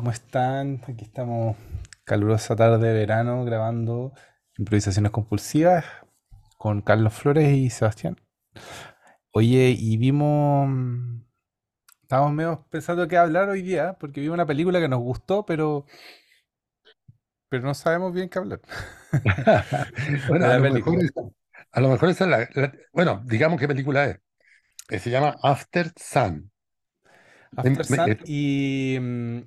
¿Cómo están? Aquí estamos, calurosa tarde de verano, grabando improvisaciones compulsivas con Carlos Flores y Sebastián. Oye, y vimos, estábamos medio pensando qué hablar hoy día, porque vimos una película que nos gustó, pero, pero no sabemos bien qué hablar Bueno, a lo mejor a lo mejor esa es la, la- bueno, digamos qué película es. Eh, se llama After Sun. After me- Sun eh, y, mm,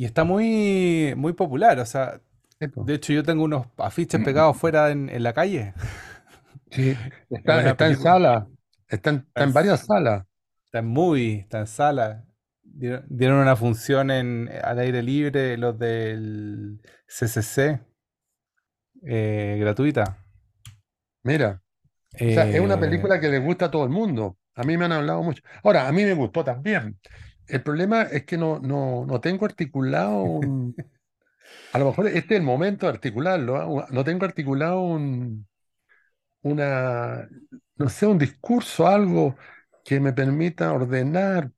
y está muy, muy popular, o sea, de hecho yo tengo unos afiches pegados fuera en, en la calle. Sí, Es está, en sala, está en, está en varias salas. Está en movie, está en sala. Dieron, dieron una función en, al aire libre, los del CCC, eh, gratuita. Mira, o sea, es una Eh, película que le gusta a todo el mundo. A mí me han hablado mucho. Ahora, a mí me gustó también. El problema es que no, no, no tengo articulado un... A lo mejor este es el momento de articularlo, ¿ah? No tengo articulado un, una, no sé, un discurso, algo que me permita ordenar,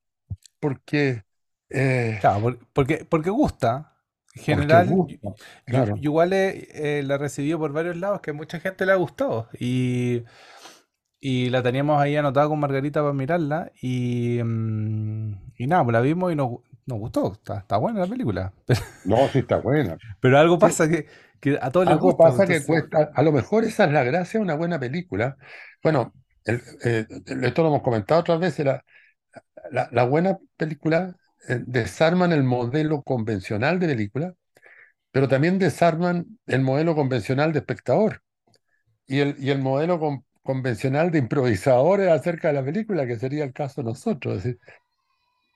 porque, eh, claro, por- porque, porque gusta. En general, yo, gusta, yo- claro. yo igual he- eh, la he recibido por varios lados, que a mucha gente le ha gustado. Y, y la teníamos ahí anotada con Margarita para mirarla. Y, mm, y nada, pues la vimos y nos, nos gustó. Está, está buena la película. No, sí está buena. Pero algo Sí, pasa que, que a todos les algo gusta. pues, pasa que cuesta, a lo mejor esa es la gracia de una buena película. Bueno, el- eh, esto lo hemos comentado otras veces, la, la, la buena película eh, desarman el modelo convencional de película, pero también desarman el modelo convencional de espectador. y el, y el modelo con- convencional de improvisadores acerca de la película, que sería el caso de nosotros. es decir,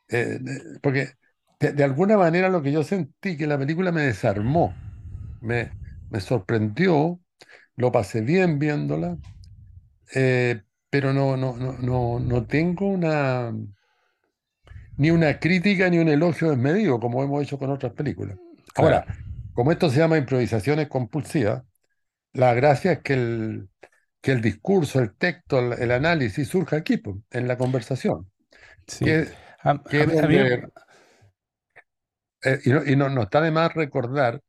eh, porque de, de alguna manera lo que yo sentí que la película me desarmó, me, me sorprendió, lo pasé bien viéndola, eh, pero no, no, no, no, no tengo una, ni una crítica ni un elogio desmedido, como hemos hecho con otras películas. claro. Ahora, como esto se llama improvisaciones compulsivas, La gracia es que el, que el discurso, el texto, el, el análisis surja aquí, en la conversación, Sí. que, A, a mí, eh, y, no, y no, no está de más recordar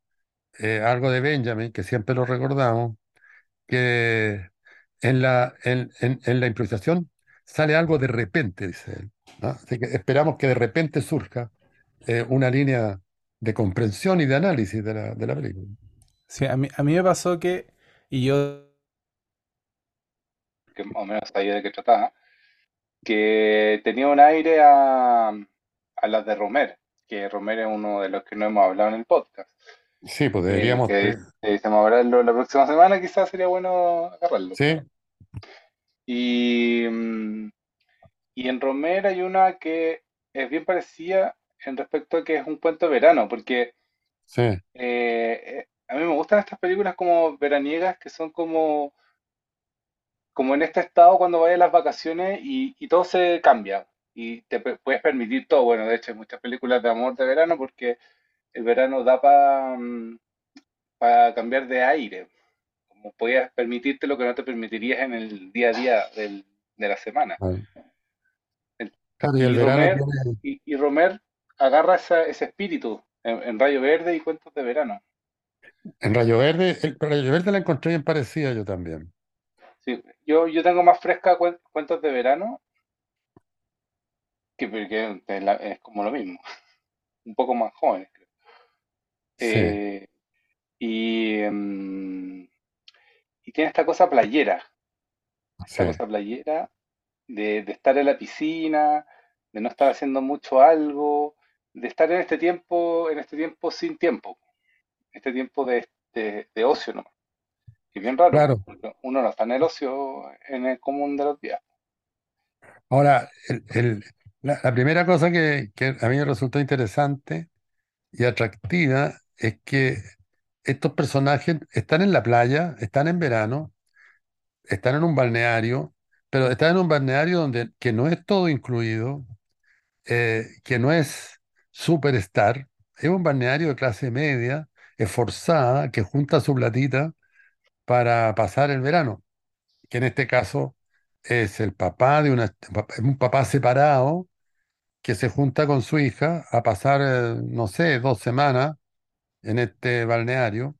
eh, algo de Benjamin, que siempre lo recordamos, que en la, en, en- en la improvisación sale algo de repente, dice él, ¿no? Así que esperamos que de repente surja eh, una línea de comprensión y de análisis de la, de la película. sí, a mí, a mí me pasó que, y yo, que más o menos sabía de qué trataba, que tenía un aire a, a las de Romer, que Romer es uno de los que no hemos hablado en el podcast, Sí, pues eh, deberíamos, que eh, se me hablarlo la próxima semana, quizás sería bueno agarrarlo. sí, Y, mm, y en Romer hay una que es bien parecida en respecto a que es un cuento de verano, porque sí, eh, eh, a mí me gustan estas películas como veraniegas que son como como en este estado cuando vayas a las vacaciones y, y todo se cambia y te puedes permitir todo. Bueno, de hecho hay muchas películas de amor de verano porque el verano da para cambiar de aire, como podías permitirte lo que no te permitirías en el día a día del- de la semana. El- claro, y el Y verano Romer, tiene y, y Romer agarra esa- ese espíritu en, en Rayo Verde y Cuentos de Verano. En Rayo Verde, el Rayo Verde la encontré bien parecida yo también. Sí, yo, yo tengo más fresca Cuen- Cuentos de Verano que, que es la- es como lo mismo, un poco más jóvenes, creo. Sí, Eh, y, mm, y tiene esta cosa playera, esta sí, cosa playera de, de estar en la piscina, de no estar haciendo mucho algo, de estar en este tiempo, en este tiempo sin tiempo, este tiempo de, de, de ocio, ¿no? Es bien raro, claro. porque uno no está en el ocio en el común de los días. Ahora, el- el- la, la primera cosa que, que a mí me resultó interesante y atractiva es que estos personajes están en la playa, están en verano, están en un balneario, pero están en un balneario donde que no es todo incluido, eh, que no es superstar, es un balneario de clase media, esforzada, que junta su platita para pasar el verano. que en este caso es el papá de una, un papá separado que se junta con su hija a pasar, eh, no sé, dos semanas en este balneario.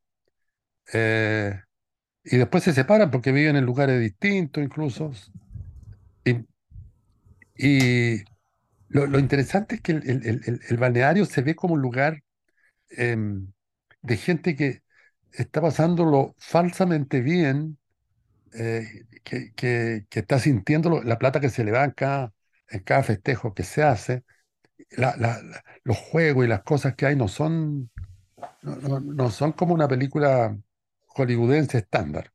eh, y después se separan porque viven en lugares distintos incluso. Y, y lo, interesante es que el, el- el- el- el balneario se ve como un lugar em, de gente que está pasándolo falsamente bien, eh, que, que- que está sintiendo la plata que se le va en cada, en cada festejo que se hace. La- la- la- los juegos y las cosas que hay no son, no, no- son como una película hollywoodense estándar.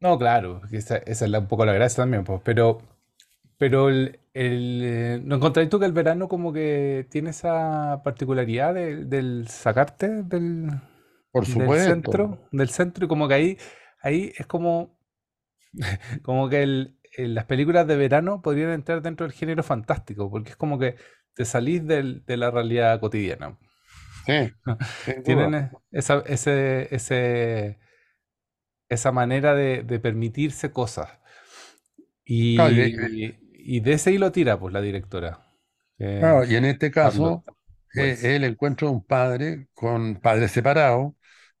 No, claro, esa, esa es un poco la gracia también, pues, pero, pero el, el, eh, ¿no encontráis tú que el verano como que tiene esa particularidad de- del sacarte del, Por del supuesto, centro, del centro y como que ahí, ahí es como, como que el- el- las películas de verano podrían entrar dentro del género fantástico, porque es como que te salís del- de la realidad cotidiana. sí, Tienen esa, ese, ese, esa manera de, de permitirse cosas. Claro, y, Y, de ese hilo tira, pues, la directora, eh, claro, y en este caso, eh, es Wells. el encuentro de un padre con padres separados,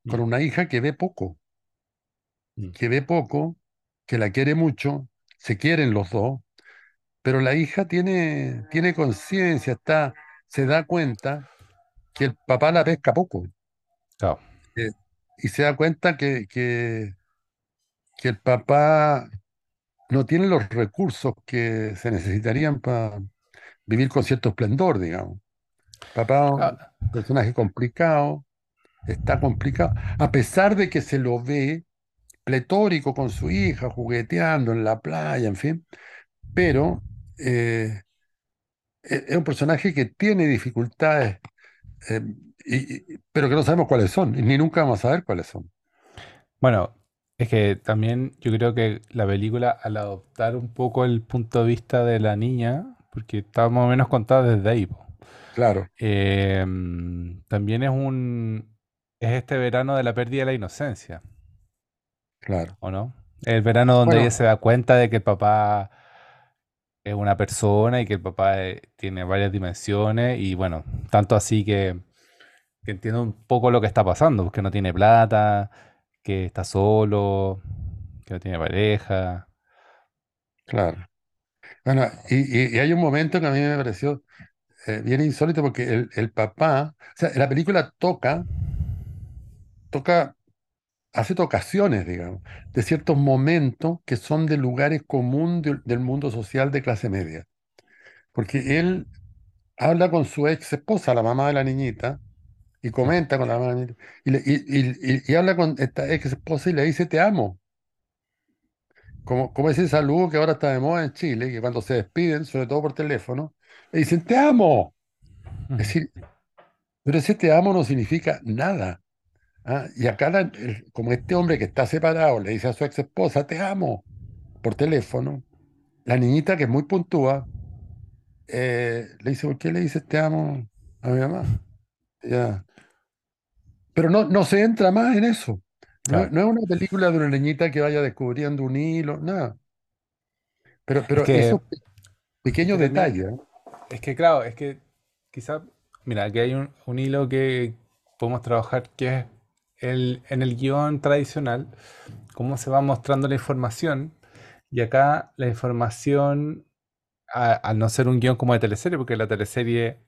con Mm, una hija que ve poco. mm, que ve poco, que la quiere mucho, se quieren los dos, pero la hija tiene, tiene conciencia, está, se da cuenta que el papá la pesca poco, eh, y se da cuenta que, que, que el papá no tiene los recursos que se necesitarían para vivir con cierto esplendor, digamos. Papá, un Ah, personaje complicado, está complicado, a pesar de que se lo ve pletórico con su hija, jugueteando en la playa, en fin pero eh, e- es un personaje que tiene dificultades, eh, y- y- pero que no sabemos cuáles son, ni nunca vamos a saber cuáles son. Bueno, es que también yo creo que la película, al adoptar un poco el punto de vista de la niña, porque está más o menos contada desde ahí, po, Claro, eh, mm, también es un, es este verano de la pérdida de la inocencia, claro. ¿o no? El verano donde ella se da cuenta de que el papá es una persona y que el papá eh, tiene varias dimensiones y bueno, tanto así que, que entiende un poco lo que está pasando, que no tiene plata, que está solo, que no tiene pareja. claro. Bueno, y hay un momento que a mí me pareció eh, bien insólito porque el, el papá, o sea, la película toca, toca, hace tocaciones, digamos, de ciertos momentos que son de lugares comunes del del mundo social de clase media. Porque él habla con su ex esposa, la mamá de la niñita, y comenta con la mamá de la niñita, y, le- y, y- y- y habla con esta ex esposa y le dice te amo. Como, como ese saludo que ahora está de moda en Chile, que cuando se despiden, sobre todo por teléfono, le dicen te amo. Es decir, pero ese te amo no significa nada. ¿Ah? Y acá, la- el- como este hombre que está separado le dice a su ex esposa te amo por teléfono, la niñita que es muy puntúa, eh, le dice, ¿por qué le dices te amo a mi mamá? Ya. Pero no, no se entra más en eso. No, es Claro. no es una película de una niñita que vaya descubriendo un hilo, nada. Pero, Es pero que, esos es que pequeños tenía, detalles, ¿eh? es que claro, es que quizá, mira, aquí hay un, un hilo que podemos trabajar que es el, en el guion tradicional, cómo se va mostrando la información. Y acá la información, al no ser un guion como de teleserie, porque la teleserie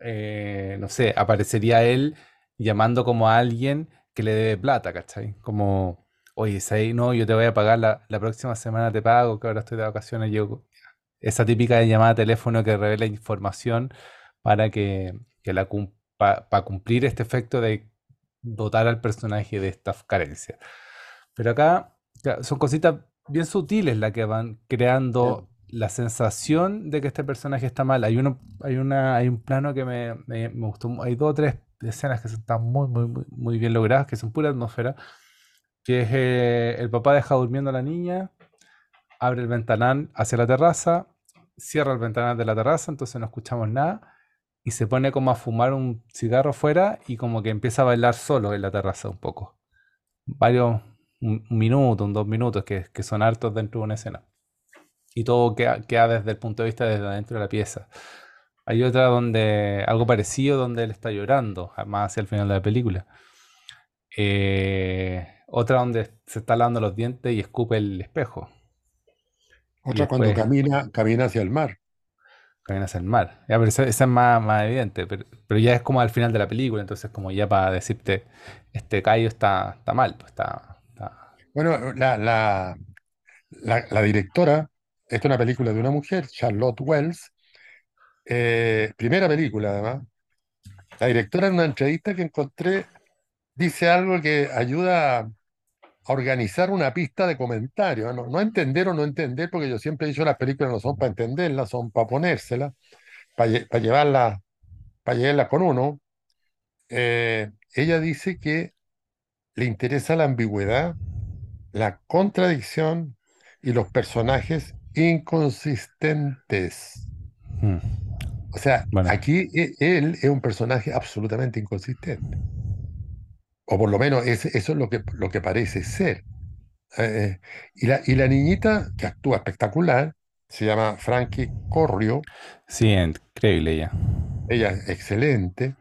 eh, no sé, aparecería él llamando como a alguien que le debe plata, ¿cachai? Como, oye, ¿sabes? No, yo te voy a pagar la, la próxima semana, te pago, que ahora estoy de vacaciones. Yo, esa típica llamada a teléfono que revela información para que, que la cum- pa- pa cumplir este efecto de dotar al personaje de estas carencias. Pero acá son cositas bien sutiles las que van creando la sensación de que este personaje está mal. Hay uno, hay una, hay un plano que me, me- me gustó. Hay dos o tres escenas que están muy, muy, muy, muy bien logradas, que son pura atmósfera. Que es eh, el papá deja durmiendo a la niña, abre el ventanal hacia la terraza, cierra el ventanal de la terraza, entonces no escuchamos nada. Y se pone como a fumar un cigarro afuera y como que empieza a bailar solo en la terraza un poco varios, un, minuto, un dos minutos, que, que son hartos dentro de una escena. Y todo queda, queda desde el punto de vista desde adentro de la pieza. Hay otra donde, algo parecido, donde él está llorando, más hacia el final de la película. Eh, otra donde se está lavando los dientes y escupe el espejo. Otra cuando camina, camina hacia el mar. Hacia el mar. Ya, pero esa, es más, más evidente, pero, pero ya es como al final de la película, entonces como ya para decirte, este Cayo está, está mal, pues está, está- Bueno, la, la, la, directora, esta es una película de una mujer, Charlotte Wells, eh, primera película además. La directora en una entrevista que encontré dice algo que ayuda a, organizar una pista de comentarios, no, no entender o no entender, porque yo siempre he dicho las películas no son para entenderlas, son para ponérselas, para, llevarlas, para llevarlas con uno. Eh, ella dice que le interesa la ambigüedad, la contradicción y los personajes inconsistentes. Mm, O sea, Bueno, aquí e- él es un personaje absolutamente inconsistente. O por lo menos eso es lo que, lo que parece ser. Eh, y, la, y la niñita, que actúa espectacular, se llama Frankie Corrio, sí, increíble ya. ella es excelente.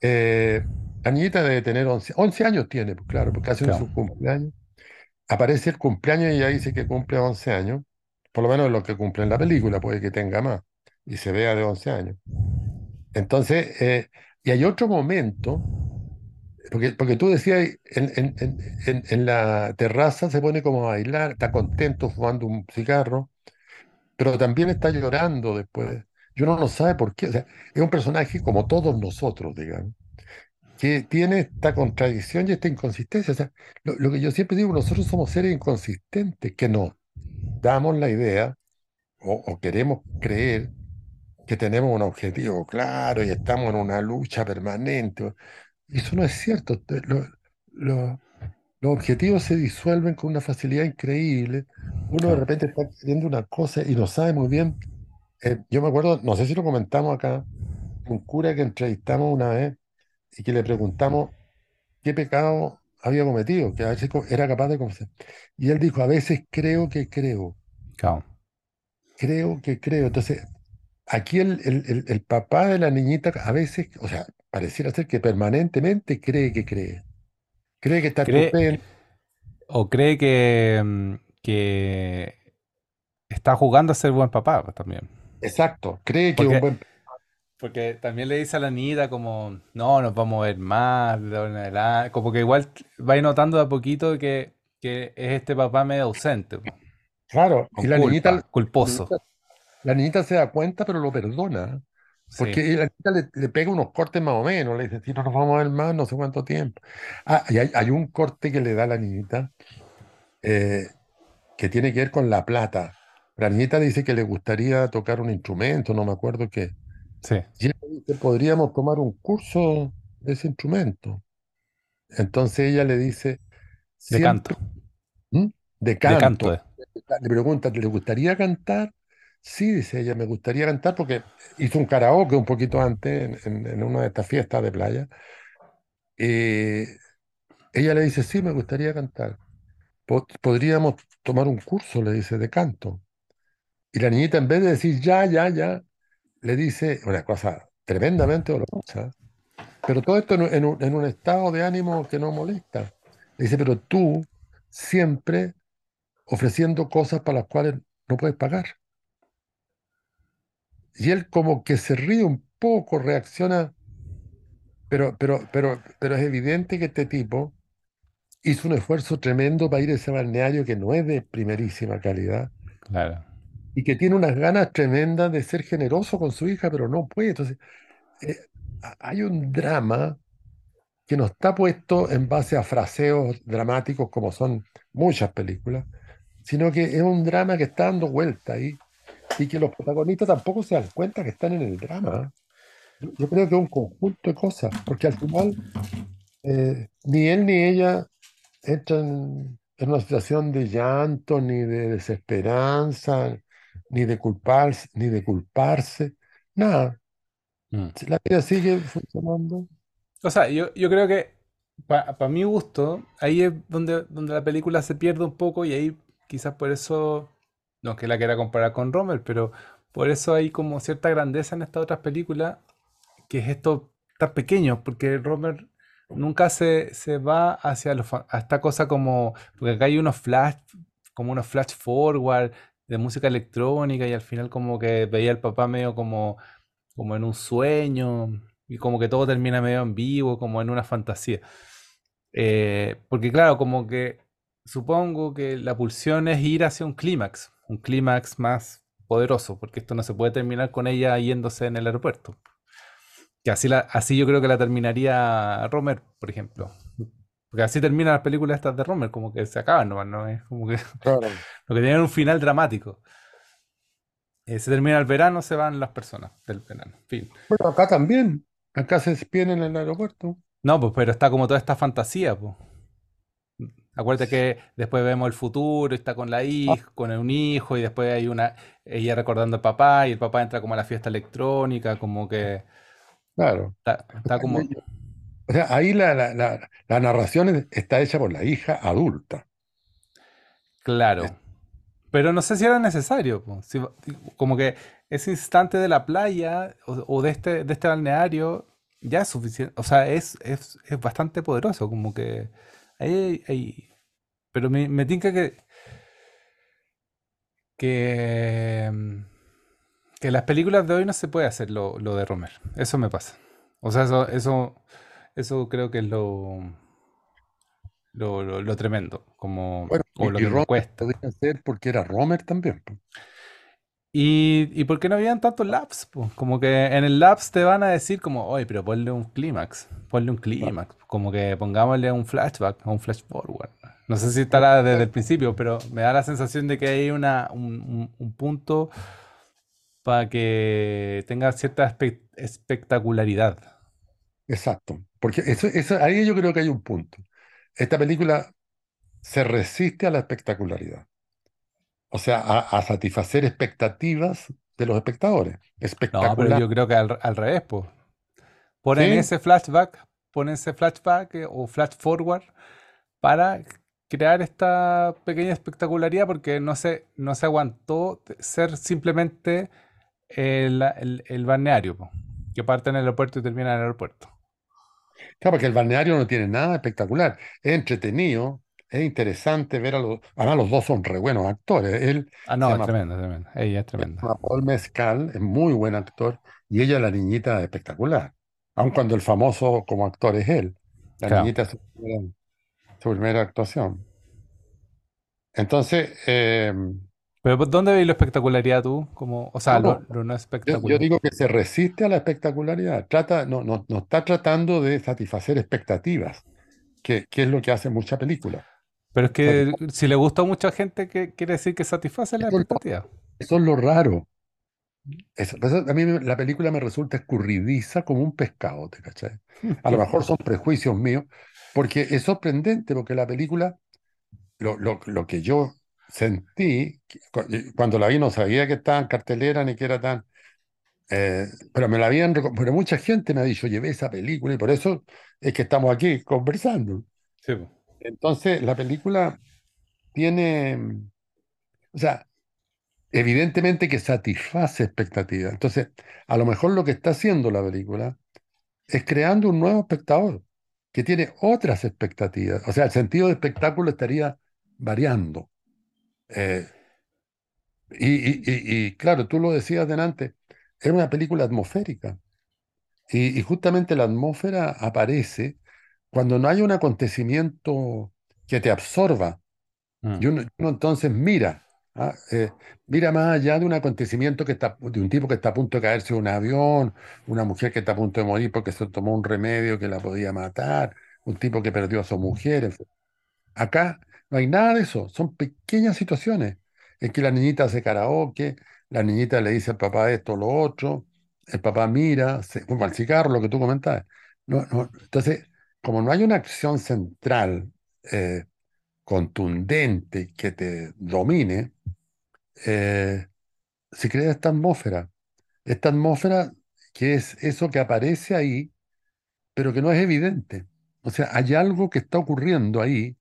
Eh, la niñita debe tener 11, 11 años tiene, pues claro, porque hace Claro, su cumpleaños. Aparece el cumpleaños y ella dice que cumple 11 años, por lo menos lo que cumple en la película, puede que tenga más, y se vea de 11 años. Entonces, eh, y hay otro momento, porque, porque tú decías, en, la terraza se pone como a bailar, está contento fumando un cigarro, pero también está llorando después. Y uno no sabe por qué. O sea, es un personaje como todos nosotros, digamos, que tiene esta contradicción y esta inconsistencia. O sea, lo, lo que yo siempre digo, nosotros somos seres inconsistentes, que nos damos la idea o queremos creer que tenemos un objetivo claro y estamos en una lucha permanente. Eso no es cierto. Lo- lo- los objetivos se disuelven con una facilidad increíble. Uno de repente está queriendo una cosa y no sabe muy bien. Eh, yo me acuerdo, no sé si lo comentamos acá, un cura que entrevistamos una vez y que le preguntamos qué pecado había cometido, que a veces era capaz de confesar. Y él dijo, a veces creo que creo, Claro. creo que creo. Entonces, aquí el, el, el- el papá de la niñita a veces, o sea, pareciera ser que permanentemente cree que cree. Cree que está Cree, o cree que, mm, que está jugando a ser buen papá también. Exacto, cree que es un Porque, buen... porque también le dice a la niña como, no, nos vamos a ver más, de ahora en adelante. Como que igual va notando de a poquito que, que es este papá medio ausente, Claro, y la niñita, la culposo. niñita, la niñita se da cuenta, pero lo perdona. Sí, Porque la niñita le, le pega unos cortes más o menos, le dice, si no nos vamos a ver más, no sé cuánto tiempo. Ah, y hay, hay un corte que le da a la niñita eh, que tiene que ver con la plata. La niñita dice que le gustaría tocar un instrumento, no me acuerdo qué. sí, Y dice, podríamos tomar un curso de ese instrumento. Entonces ella le dice, de canto, ¿Mm? de de canto. canto. eh. Le pregunta, ¿le gustaría cantar? Sí, dice ella, me gustaría cantar porque hizo un karaoke un poquito antes en, una de estas fiestas de playa. Y ella le dice, sí, me gustaría cantar. Po- Podríamos tomar un curso, le dice, de canto. Y la niñita, en vez de decir ya, ya, ya, le dice una cosa tremendamente dolorosa. Pero todo esto en un- en un estado de ánimo que no molesta. Le dice, pero tú siempre ofreciendo cosas para las cuales no puedes pagar. Y él como que se ríe un poco, reacciona, pero, pero, pero, pero es evidente que este tipo hizo un esfuerzo tremendo para ir a ese balneario que no es de primerísima calidad Claro, y que tiene unas ganas tremendas de ser generoso con su hija, pero no puede. Entonces, eh, ha- hay un drama que no está puesto en base a fraseos dramáticos como son muchas películas, sino que es un drama que está dando vuelta ahí y que los protagonistas tampoco se dan cuenta que están en el drama. Yo, yo creo que es un conjunto de cosas, porque al final eh, ni él ni ella entran en una situación de llanto, ni de desesperanza, ni de culparse, ni de culparse, nada. Mm. La vida sigue funcionando. O sea, yo, yo creo que para mi gusto, ahí es donde, donde la película se pierde un poco y ahí quizás por eso, no que la quiera comparar con Rommel, pero por eso hay como cierta grandeza en estas otras películas, que es esto tan pequeño, porque Romer nunca se, se va hacia lo fa- a esta cosa como, porque acá hay unos flash, como unos flash forward de música electrónica y al final como que veía al papá medio como, como en un sueño y como que todo termina medio en vivo, como en una fantasía. Eh, porque claro, como que supongo que la pulsión es ir hacia un clímax, un clímax más poderoso, porque esto no se puede terminar con ella yéndose en el aeropuerto. Que así, la, así yo creo que la terminaría Romer, por ejemplo. Porque así terminan las películas estas de Romer, como que se acaban nomás, ¿no? Es como que Claro. lo que tienen un final dramático. Eh, se termina el verano, se van las personas del verano. Fin. Bueno, acá también. Acá se despiden en el aeropuerto. No, pues, pero está como toda esta fantasía, pues. Acuérdate que después vemos el futuro, y está con la Ah, hija, con un hijo, y después hay una, ella recordando al papá, y el papá entra como a la fiesta electrónica, como que claro. está, como, o sea, ahí la, la, la, la narración es- está hecha por la hija adulta. Claro. Pero no sé si era necesario. Si- como que ese instante de la playa o, o de este, de este balneario ya es suficiente, o sea, es, es, es bastante poderoso, como que ahí hay- pero me, me tinca que, que, mm, que las películas de hoy no se puede hacer lo, lo de Romer, eso me pasa. O sea, eso, eso, eso creo que es lo, lo, lo- lo tremendo, como, Bueno, o lo y, que me Romer cuesta. podía ser porque era Romer también. Y, y por qué no habían tantos laps, po? Como que en el laps te van a decir como, oye, pero ponle un clímax, ponle un clímax, como que pongámosle un flashback o un flash forward. No sé si estará desde el principio, pero me da la sensación de que hay una, un, un- un punto para que tenga cierta espe- espectacularidad. Exacto. Porque eso, eso, ahí yo creo que hay un punto. Esta película se resiste a la espectacularidad. O sea, a, a satisfacer expectativas de los espectadores. No, pero Espectacular. yo creo que al, al revés, pues. Ponen ¿Sí? ese flashback, ponen ese flashback eh, o flash forward para crear esta pequeña espectacularidad porque no se, no se aguantó ser simplemente el, el- el balneario, po, que parte en el aeropuerto y termina en el aeropuerto. Claro, porque el balneario no tiene nada espectacular. Es entretenido, es interesante ver a los... Además, los dos son re buenos actores. Él Ah, no, es llama, tremendo, es tremendo. Ella es tremenda. Paul Mescal, es muy buen actor, y ella, la niñita, es espectacular. Aun cuando el famoso como actor es él. La Claro. niñita es su primera, su primera actuación. Entonces, eh, Pero ¿por ¿dónde veis la espectacularidad tú? Como, o sea, no, lo, no, lo no yo, yo espectacular. digo que se resiste a la espectacularidad. Trata, no, no, no está tratando de satisfacer expectativas, que, que es lo que hace mucha película. Pero es que si le gusta a mucha gente, ¿qué quiere decir que satisface la expectativa? eso es lo raro. Eso, por eso a mí la película me resulta escurridiza como un pescado, ¿te cachai? A lo mejor son prejuicios míos, porque es sorprendente, porque la película, lo, lo, lo que yo sentí, cuando la vi no sabía que estaba en cartelera ni que era tan... eh, pero me la habían... Pero mucha gente me ha dicho, llevé esa película y por eso es que estamos aquí conversando. Sí. Entonces, la película tiene... O sea, evidentemente que satisface expectativas. Entonces, a lo mejor lo que está haciendo la película es creando un nuevo espectador que tiene otras expectativas. O sea, el sentido de espectáculo estaría variando. Eh, y, y- y- y, claro, tú lo decías delante, es una película atmosférica. Y, y justamente la atmósfera aparece cuando no hay un acontecimiento que te absorba. Mm, Y uno, uno entonces mira, ¿ah? Eh, mira más allá de un acontecimiento que está, de un tipo que está a punto de caerse de un avión, una mujer que está a punto de morir porque se tomó un remedio que la podía matar, un tipo que perdió a su mujer. en fin. Acá no hay nada de eso, son pequeñas situaciones en que la niñita hace karaoke, la niñita le dice al papá esto o lo otro, el papá mira, se fuma el cigarro, lo que tú comentabas. No, no, entonces, como no hay una acción central, eh, contundente que te domine, eh, se crea esta atmósfera. Esta atmósfera que es eso que aparece ahí, pero que no es evidente. O sea, hay algo que está ocurriendo ahí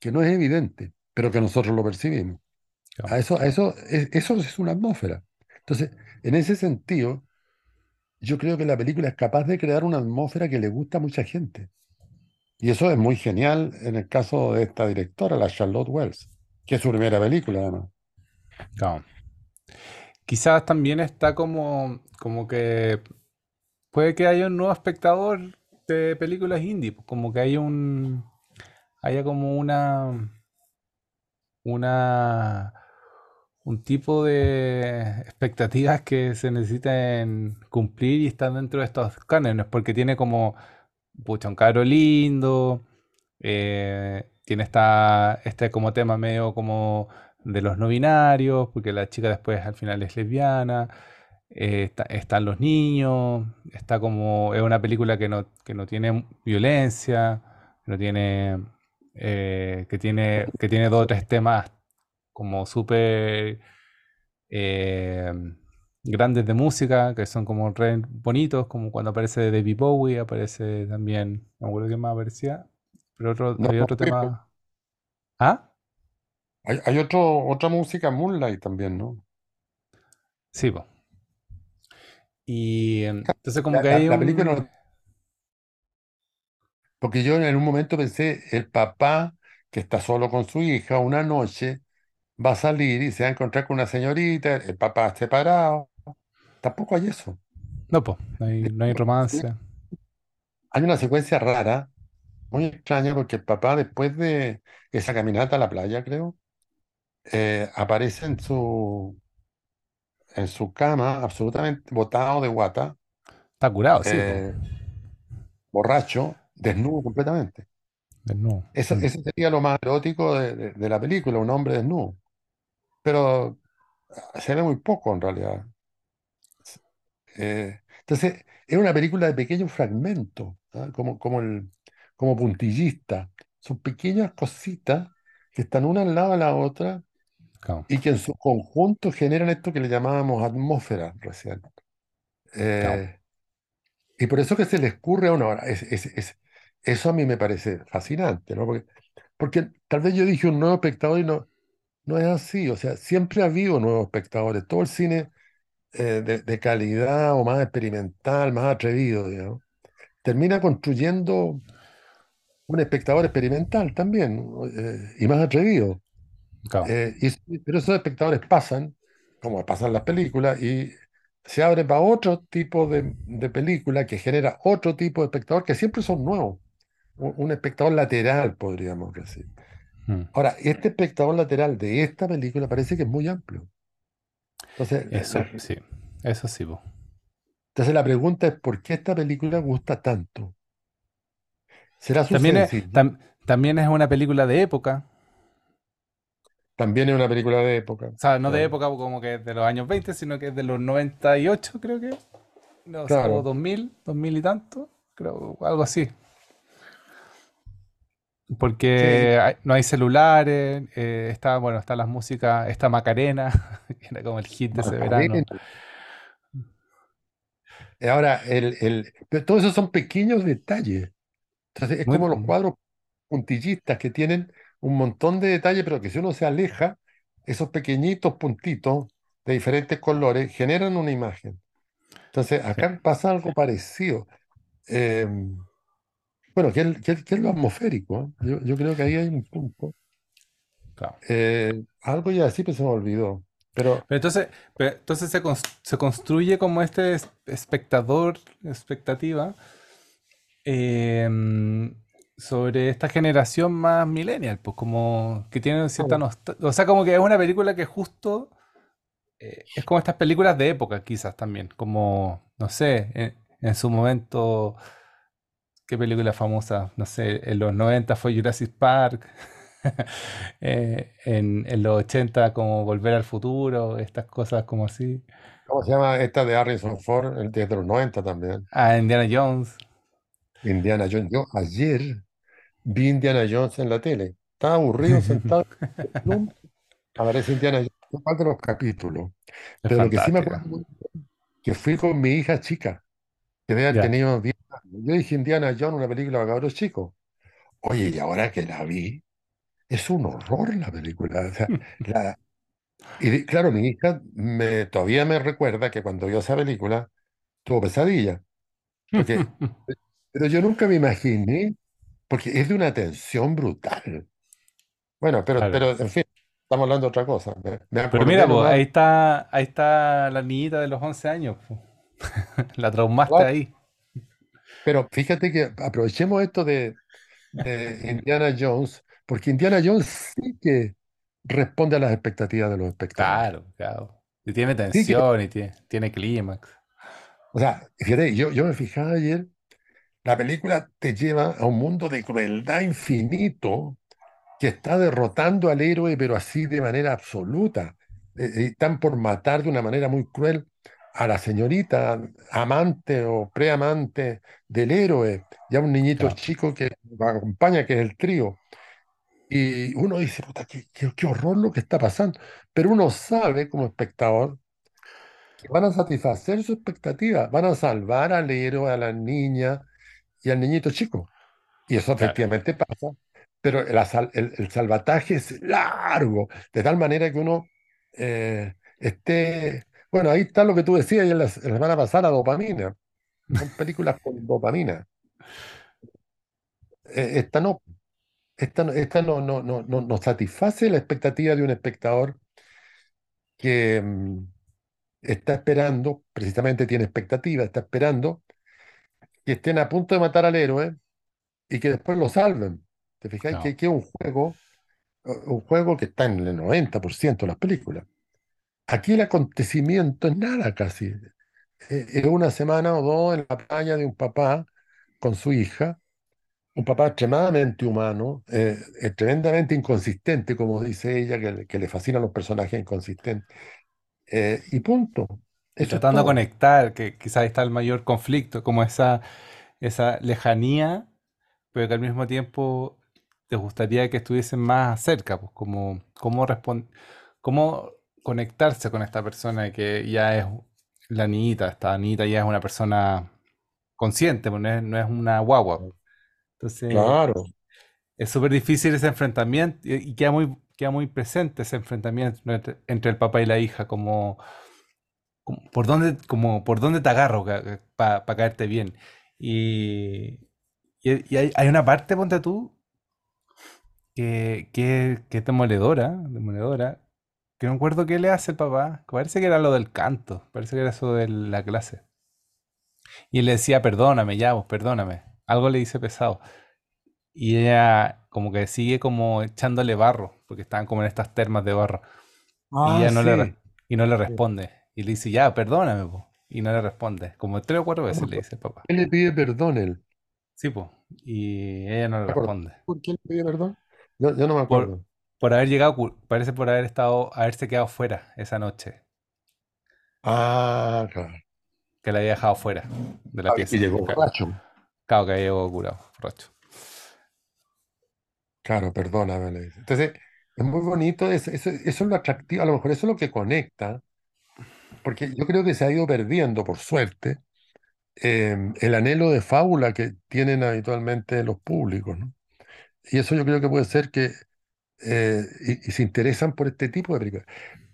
que no es evidente, pero que nosotros lo percibimos. claro. A eso, a eso, es- eso es una atmósfera. Entonces, en ese sentido, yo creo que la película es capaz de crear una atmósfera que le gusta a mucha gente. Y eso es muy genial en el caso de esta directora, la Charlotte Wells, que es su primera película, además. Claro. Quizás también está como, como que puede que haya un nuevo espectador de películas indie, pues, como que hay un, haya como una, una, un tipo de expectativas que se necesitan cumplir y están dentro de estos cánones, porque tiene como, pucha, un cabro lindo, eh, tiene esta, este como tema medio como de los no binarios, porque la chica después al final es lesbiana, eh, está- están los niños, está como, es una película que no, que no tiene violencia, que no tiene, eh, que tiene, que tiene dos o tres temas como súper grandes de música, que son como re bonitos, como cuando aparece David Bowie, aparece también, no me acuerdo quién más aparecía, pero otro, No, había no, otro tema. ¿Ah? hay, hay otro, otra música, Moonlight también, ¿no? Sí, po. Y em, entonces como La, que la- hay la película, un... no- porque yo en un momento pensé, el papá que está solo con su hija una noche va a salir y se va a encontrar con una señorita, el papá separado, tampoco hay eso. No, pues, no hay, no hay romance. Hay una secuencia rara, muy extraña, porque el papá después de esa caminata a la playa, creo, eh, aparece en su, en su cama absolutamente botado de guata, Está curado, sí, eh, borracho, desnudo completamente. desnudo. Eso, Mm, ese sería lo más erótico de, de- de la película, un hombre desnudo. Pero ah, se ve muy poco en realidad. Eh, entonces, es una película de pequeños fragmentos, ¿ah? Como, como, el, como puntillista. Son pequeñas cositas que están una al lado de la otra claro, y que en su conjunto generan esto que le llamábamos atmósfera recién. claro, Eh, y por eso que se le escurre a una hora. Es, es- es- eso a mí me parece fascinante, ¿no? Porque, porque tal vez yo dije un nuevo espectador y no, no es así. O sea, siempre ha habido nuevos espectadores. Todo el cine eh, de, de calidad o más experimental, más atrevido, digamos, termina construyendo un espectador experimental también eh, y más atrevido. claro, Eh, y- pero esos espectadores pasan, como pasan las películas, y se abre para otro tipo de, de película que genera otro tipo de espectador que siempre son nuevos. Un, un espectador lateral, podríamos decir. Mm. Ahora, este espectador lateral de esta película parece que es muy amplio. Entonces, la, Eso, la- sí, eso sí, pues. entonces la pregunta es, ¿por qué esta película gusta tanto? ¿Será su También es, tam- también es una película de época, También es una película de época. o sea, no de Claro, época como que de los años 20, sino que es de los 98, creo que, no, o sea, o claro. 2000, 2000 y tanto, creo, algo así. Sí, Porque hay- no hay celulares, eh, está, bueno, está las músicas, está Macarena, que era como el hit de ese verano. Macarena. Ahora, el, el, pero todos esos son pequeños detalles. Entonces, es Muy, como los cuadros puntillistas que tienen un montón de detalles, pero que si uno se aleja, esos pequeñitos puntitos de diferentes colores generan una imagen. Entonces, sí, acá pasa algo parecido. Eh, bueno, que es, que es- lo atmosférico, ¿eh? Yo, yo creo que ahí hay un punto. claro. Eh, algo ya así, pero se me olvidó. Pero Pero entonces, pero entonces se, cons- se construye como este es- espectador, expectativa, em, sobre esta generación más millennial, pues como que tiene cierta nostalgia. O sea, como que es una película que justo eh, es como estas películas de época, quizás también. Como, no sé, en, en su momento, ¿qué película famosa? No sé, en los 90 fue Jurassic Park. eh, en, en los 80 como Volver al Futuro, estas cosas como así. ¿Cómo se llama esta de Harrison Ford? El desde los 90 también. Ah, Indiana Jones. Indiana Jones. Yo ayer vi Indiana Jones en la tele. Estaba aburrido sentado. Aparece Indiana Jones. No faltan los capítulos. Es Pero lo que sí me acuerdo que fui con mi hija chica, que Ya. tenido 10 años. Yo dije Indiana Jones, una película para cabros chicos. Oye, y ahora que la vi, es un horror la película. O sea, la, Y di- claro, mi hija me, todavía me recuerda que cuando vio esa película tuvo pesadilla, porque, pero yo nunca me imaginé, porque es de una tensión brutal. Bueno, pero, Claro. pero en fin, estamos hablando de otra cosa. Me, me Pero mira, acordé pues, nomás. ahí está, ahí está la niñita de los 11 años. po. La traumaste Claro, ahí. Pero fíjate que aprovechemos esto de, de Indiana Jones, porque Indiana Jones sí que responde a las expectativas de los espectadores. Claro, claro. Y tiene Sí que, tensión y tiene, tiene clímax. o sea, fíjate, yo, yo me fijaba ayer, la película te lleva a un mundo de crueldad infinito que está derrotando al héroe, pero así de manera absoluta. Eh, eh, están por matar de una manera muy cruel a la señorita amante o preamante del héroe, ya un niñito Claro, chico que lo acompaña, que es el trío. Y uno dice, puta, qué, qué- qué horror lo que está pasando. Pero uno sabe como espectador que van a satisfacer su expectativa, van a salvar al héroe, a la niña y al niñito chico. Y eso claro. efectivamente pasa, pero el- el salvataje es largo, de tal manera que uno eh, esté... Bueno, ahí está lo que tú decías en la, en la semana pasada, la dopamina. Son películas con dopamina. Eh, esta no, esta, no, esta no, no, no, no, no satisface la expectativa de un espectador que mm, está esperando, precisamente tiene expectativa, está esperando que estén a punto de matar al héroe y que después lo salven. ¿Te fijáis? No, Que, que es un juego un juego que está en el 90% de las películas. Aquí el acontecimiento es nada casi. Eh, Es una semana o dos en la playa de un papá con su hija, un papá extremadamente humano, eh, tremendamente inconsistente, como dice ella, que, le que le fascinan los personajes inconsistentes. Eh, y punto. Eso es tratando de conectar, que quizás está el mayor conflicto, como esa, esa lejanía, pero que al mismo tiempo te gustaría que estuviesen más cerca, pues como cómo respon- cómo conectarse con esta persona que ya es la niñita, esta niñita ya es una persona consciente, pues no es, no es una guagua. Entonces, Claro. es súper difícil ese enfrentamiento y, queda muy, queda muy presente ese enfrentamiento entre, entre el papá y la hija, como como, ¿por dónde, como, por dónde te agarro para caerte bien? Y, y- y hay, hay una parte, ponte tú, que, que, que es demoledora, demoledora, que no acuerdo qué le hace el papá, parece que era lo del canto, parece que era eso de la clase. Y él le decía, perdóname, ya, vos, perdóname. Algo le dice pesado. Y ella como que sigue como echándole barro, porque estaban como en estas termas de barro. Y Ah, ella no le, sí. re- y no le responde. Y le dice, ya, perdóname, po. Y no le responde. Como tres o cuatro veces le dice el papá. Él le pide perdón, él. Sí, pues. Y ella no le ¿Te acuerdas responde. por qué le pide perdón? Yo, yo no me acuerdo. por haber llegado, parece por haber estado, haberse quedado fuera esa noche. Ah, claro. Que la había dejado fuera de la Ah, Y pieza. llegó Ca- borracho. Claro, que llegado curado, borracho. Claro, perdóname, le dice. Entonces, es muy bonito, eso, eso, eso es lo atractivo, a lo mejor eso es lo que conecta, porque yo creo que se ha ido perdiendo, por suerte, eh, el anhelo de fábula que tienen habitualmente los públicos, ¿no? Y eso yo creo que puede ser que, eh, y, y se interesan por este tipo de películas.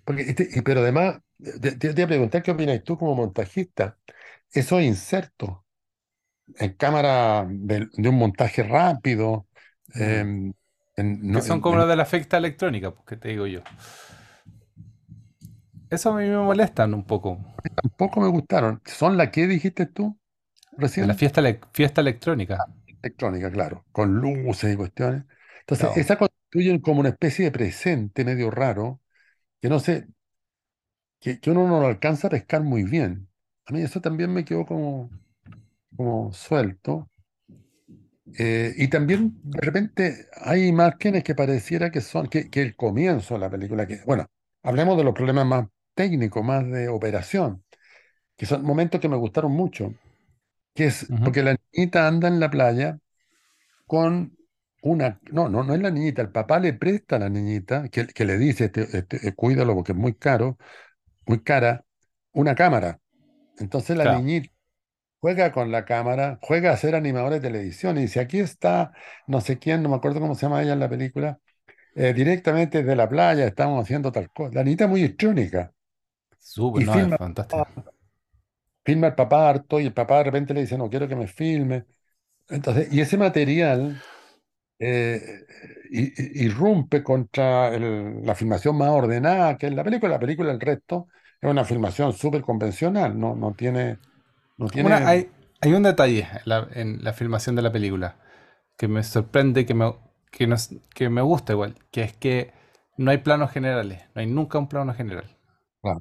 Porque este- y- pero además, te, te- voy a preguntar qué opinas tú como montajista, esos insertos en cámara de, de un montaje rápido, eh, en, Que no- son en- como en los de la fiesta electrónica, pues, que te digo yo. Eso a mí me molestan un poco. Tampoco me gustaron. ¿Son la que dijiste tú De la recién? fiesta, fiesta electrónica. Electrónica, claro, con luces y cuestiones. Entonces, Claro. esa constituyen como una especie de presente medio raro, que no sé, que, que uno no lo alcanza a pescar muy bien. A mí eso también me quedó como, como suelto. Eh, y también de repente hay imágenes que pareciera que son, que, que el comienzo de la película, que, bueno, hablemos de los problemas más técnicos, más de operación, que son momentos que me gustaron mucho, que es porque la niñita anda en la playa con una, no, no, no es la niñita, el papá le presta a la niñita, que, que le dice, este, este, eh, cuídalo porque es muy caro, muy cara, una cámara. Entonces la Claro. niñita juega con la cámara, juega a ser animadora de televisión y dice, aquí está no sé quién, no me acuerdo cómo se llama ella en la película, eh, directamente desde la playa, estamos haciendo tal cosa. La niñita es muy electrónica Súper, es fantástico. filma al papá harto y el papá de repente le dice, no quiero que me filme. Entonces, y ese material eh, i- irrumpe contra el- la filmación más ordenada que es la película. La película, el resto, es una filmación súper convencional, no, no tiene, no Una, tiene, hay, hay un detalle en la, en la filmación de la película que me sorprende, que me, que, nos- que me gusta igual, que es que no hay planos generales, no hay nunca un plano general, claro,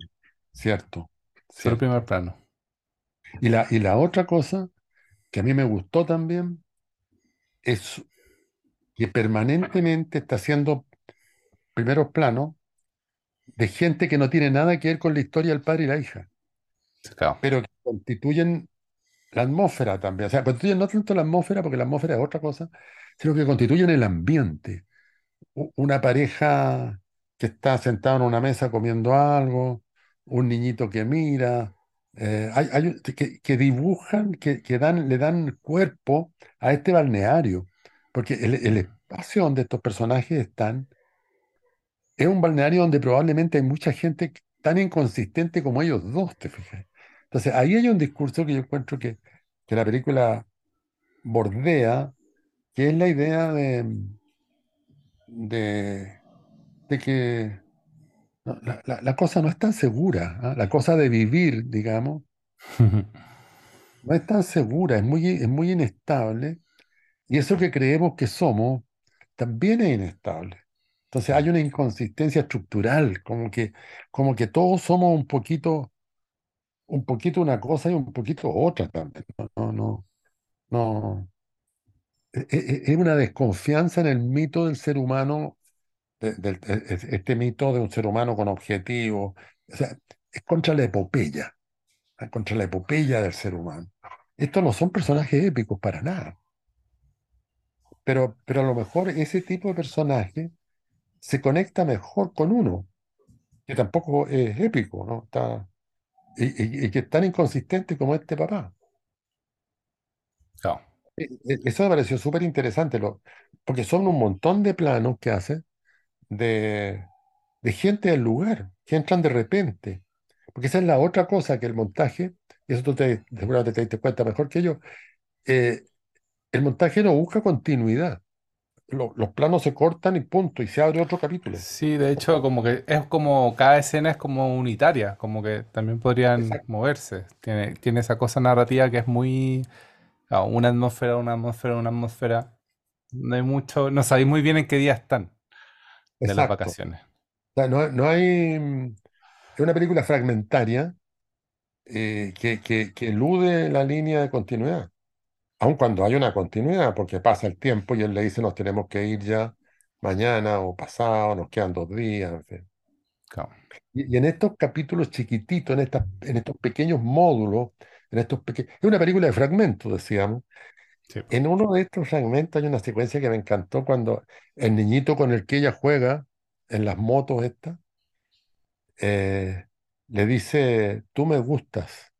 cierto, solo primer plano. Y la, y la otra cosa que a mí me gustó también es que permanentemente está haciendo primeros planos de gente que no tiene nada que ver con la historia del padre y la hija, Claro. pero que constituyen la atmósfera también. O sea, constituyen no tanto la atmósfera, porque la atmósfera es otra cosa, sino que constituyen el ambiente. Una pareja que está sentada en una mesa comiendo algo, un niñito que mira, eh, hay, hay un- que, que dibujan, que, que dan, le dan cuerpo a este balneario, porque el, el espacio donde estos personajes están es un balneario donde probablemente hay mucha gente tan inconsistente como ellos dos, ¿te fijas? Entonces, ahí hay un discurso que yo encuentro que, que la película bordea, que es la idea de, de, de que no, la, la- la cosa no es tan segura, ¿ah? La cosa de vivir, digamos, no es tan segura, es muy, es muy inestable, y eso que creemos que somos también es inestable. Entonces hay una inconsistencia estructural, como que, como que todos somos un poquito un poquito una cosa y un poquito otra también. No, no, no. no. E- e- Es una desconfianza en el mito del ser humano, e- e- este mito de un ser humano con objetivos. O sea, es contra la epopeya, contra la epopeya del ser humano. Estos no son personajes épicos para nada, pero, pero a lo mejor ese tipo de personaje se conecta mejor con uno, que tampoco es épico, ¿no? Está, y, y- y que es tan inconsistente como este papá. E- e- Eso me pareció súper interesante, porque son un montón de planos que hace de, de gente del lugar, que entran de repente. Porque esa es la otra cosa que el montaje, y eso tú te, seguramente te diste cuenta mejor que yo, eh, el montaje no busca continuidad. Lo- los planos se cortan y punto, y se abre otro capítulo. Sí, de hecho, como que es como cada escena es como unitaria, como que también podrían Exacto. moverse. Tiene, tiene esa cosa narrativa que es muy, claro, una atmósfera, una atmósfera, una atmósfera. No hay mucho, no sabéis muy bien en qué día están de las vacaciones. O sea, no, no hay... Es una película fragmentaria eh, que, que, que elude la línea de continuidad. Aun cuando hay una continuidad, porque pasa el tiempo y él le dice nos tenemos que ir ya mañana o pasado, nos quedan dos días, en fin. Claro. Y, y en estos capítulos chiquititos, en, estas, en estos pequeños módulos, en estos pequeños... Es una película de fragmentos, decíamos. Sí. En uno de estos fragmentos hay una secuencia que me encantó cuando el niñito con el que ella juega en las motos estas, eh, le dice, tú me gustas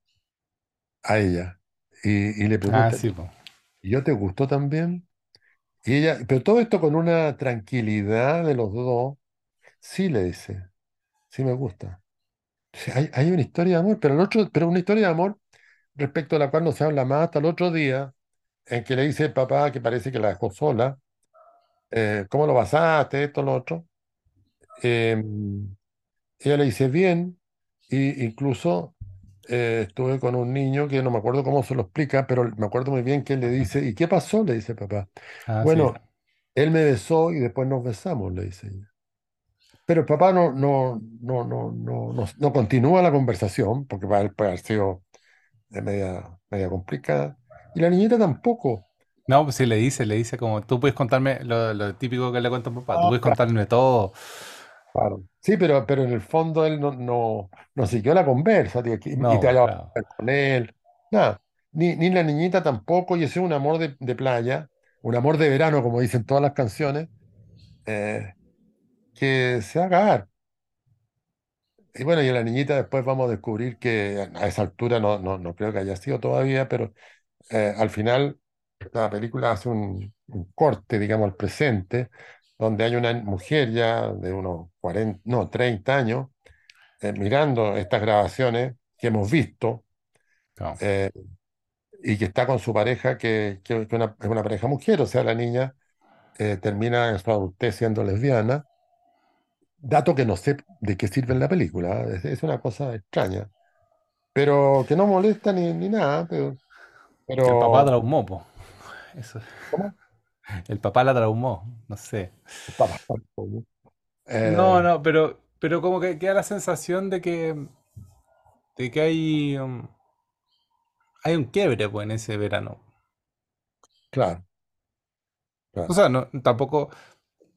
a ella. Y, y le Ah, pregunta, sí, po. ¿y yo te gustó también? Y ella, pero todo esto con una tranquilidad de los dos, sí le dice, sí me gusta. Sí, hay, hay una historia de amor, pero, el otro, pero una historia de amor respecto a la cual no se habla más hasta el otro día, en que le dice el papá que parece que la dejó sola, eh, ¿cómo lo pasaste? Esto, lo otro. Eh, ella le dice bien, y incluso eh, estuve con un niño que no me acuerdo cómo se lo explica, pero me acuerdo muy bien que él le dice, ¿y qué pasó? Le dice papá. Ah, sí. Bueno, él me besó y después nos besamos, le dice ella. Pero el papá no, no, no, no, no, no, no continúa la conversación, porque para él puede haber sido de media, media complicada. Y la niñita tampoco. No, pues sí le dice, le dice como, tú puedes contarme lo, lo típico que le cuenta a papá, tú puedes contarme todo. Claro. Sí, pero, pero en el fondo él no, no, no siguió la conversa, tío, y, te pues vaya a claro. con él. Nada. Ni, ni la niñita tampoco, y ese es un amor de, de playa, un amor de verano, como dicen todas las canciones, eh, que se va a acabar. Y bueno, y la niñita después vamos a descubrir que a esa altura no, no, no creo que haya sido todavía, pero eh, al final la película hace un, un corte, digamos, al presente, donde hay una mujer ya de unos 40, no, 30 años, eh, mirando estas grabaciones que hemos visto Claro. eh, y que está con su pareja, que, que- que una- es una pareja mujer, o sea, la niña eh, termina en su adultez siendo lesbiana, dato que no sé de qué sirve en la película, es, es una cosa extraña, pero que no molesta ni, ni nada, pero, Que el papá pero traumó, po. Eso. ¿cómo? El papá la traumó, no sé. No, Eh, no, pero, pero como que queda la sensación de que, de que hay, um, hay un quiebre, pues, en ese verano. claro, O sea, no, tampoco,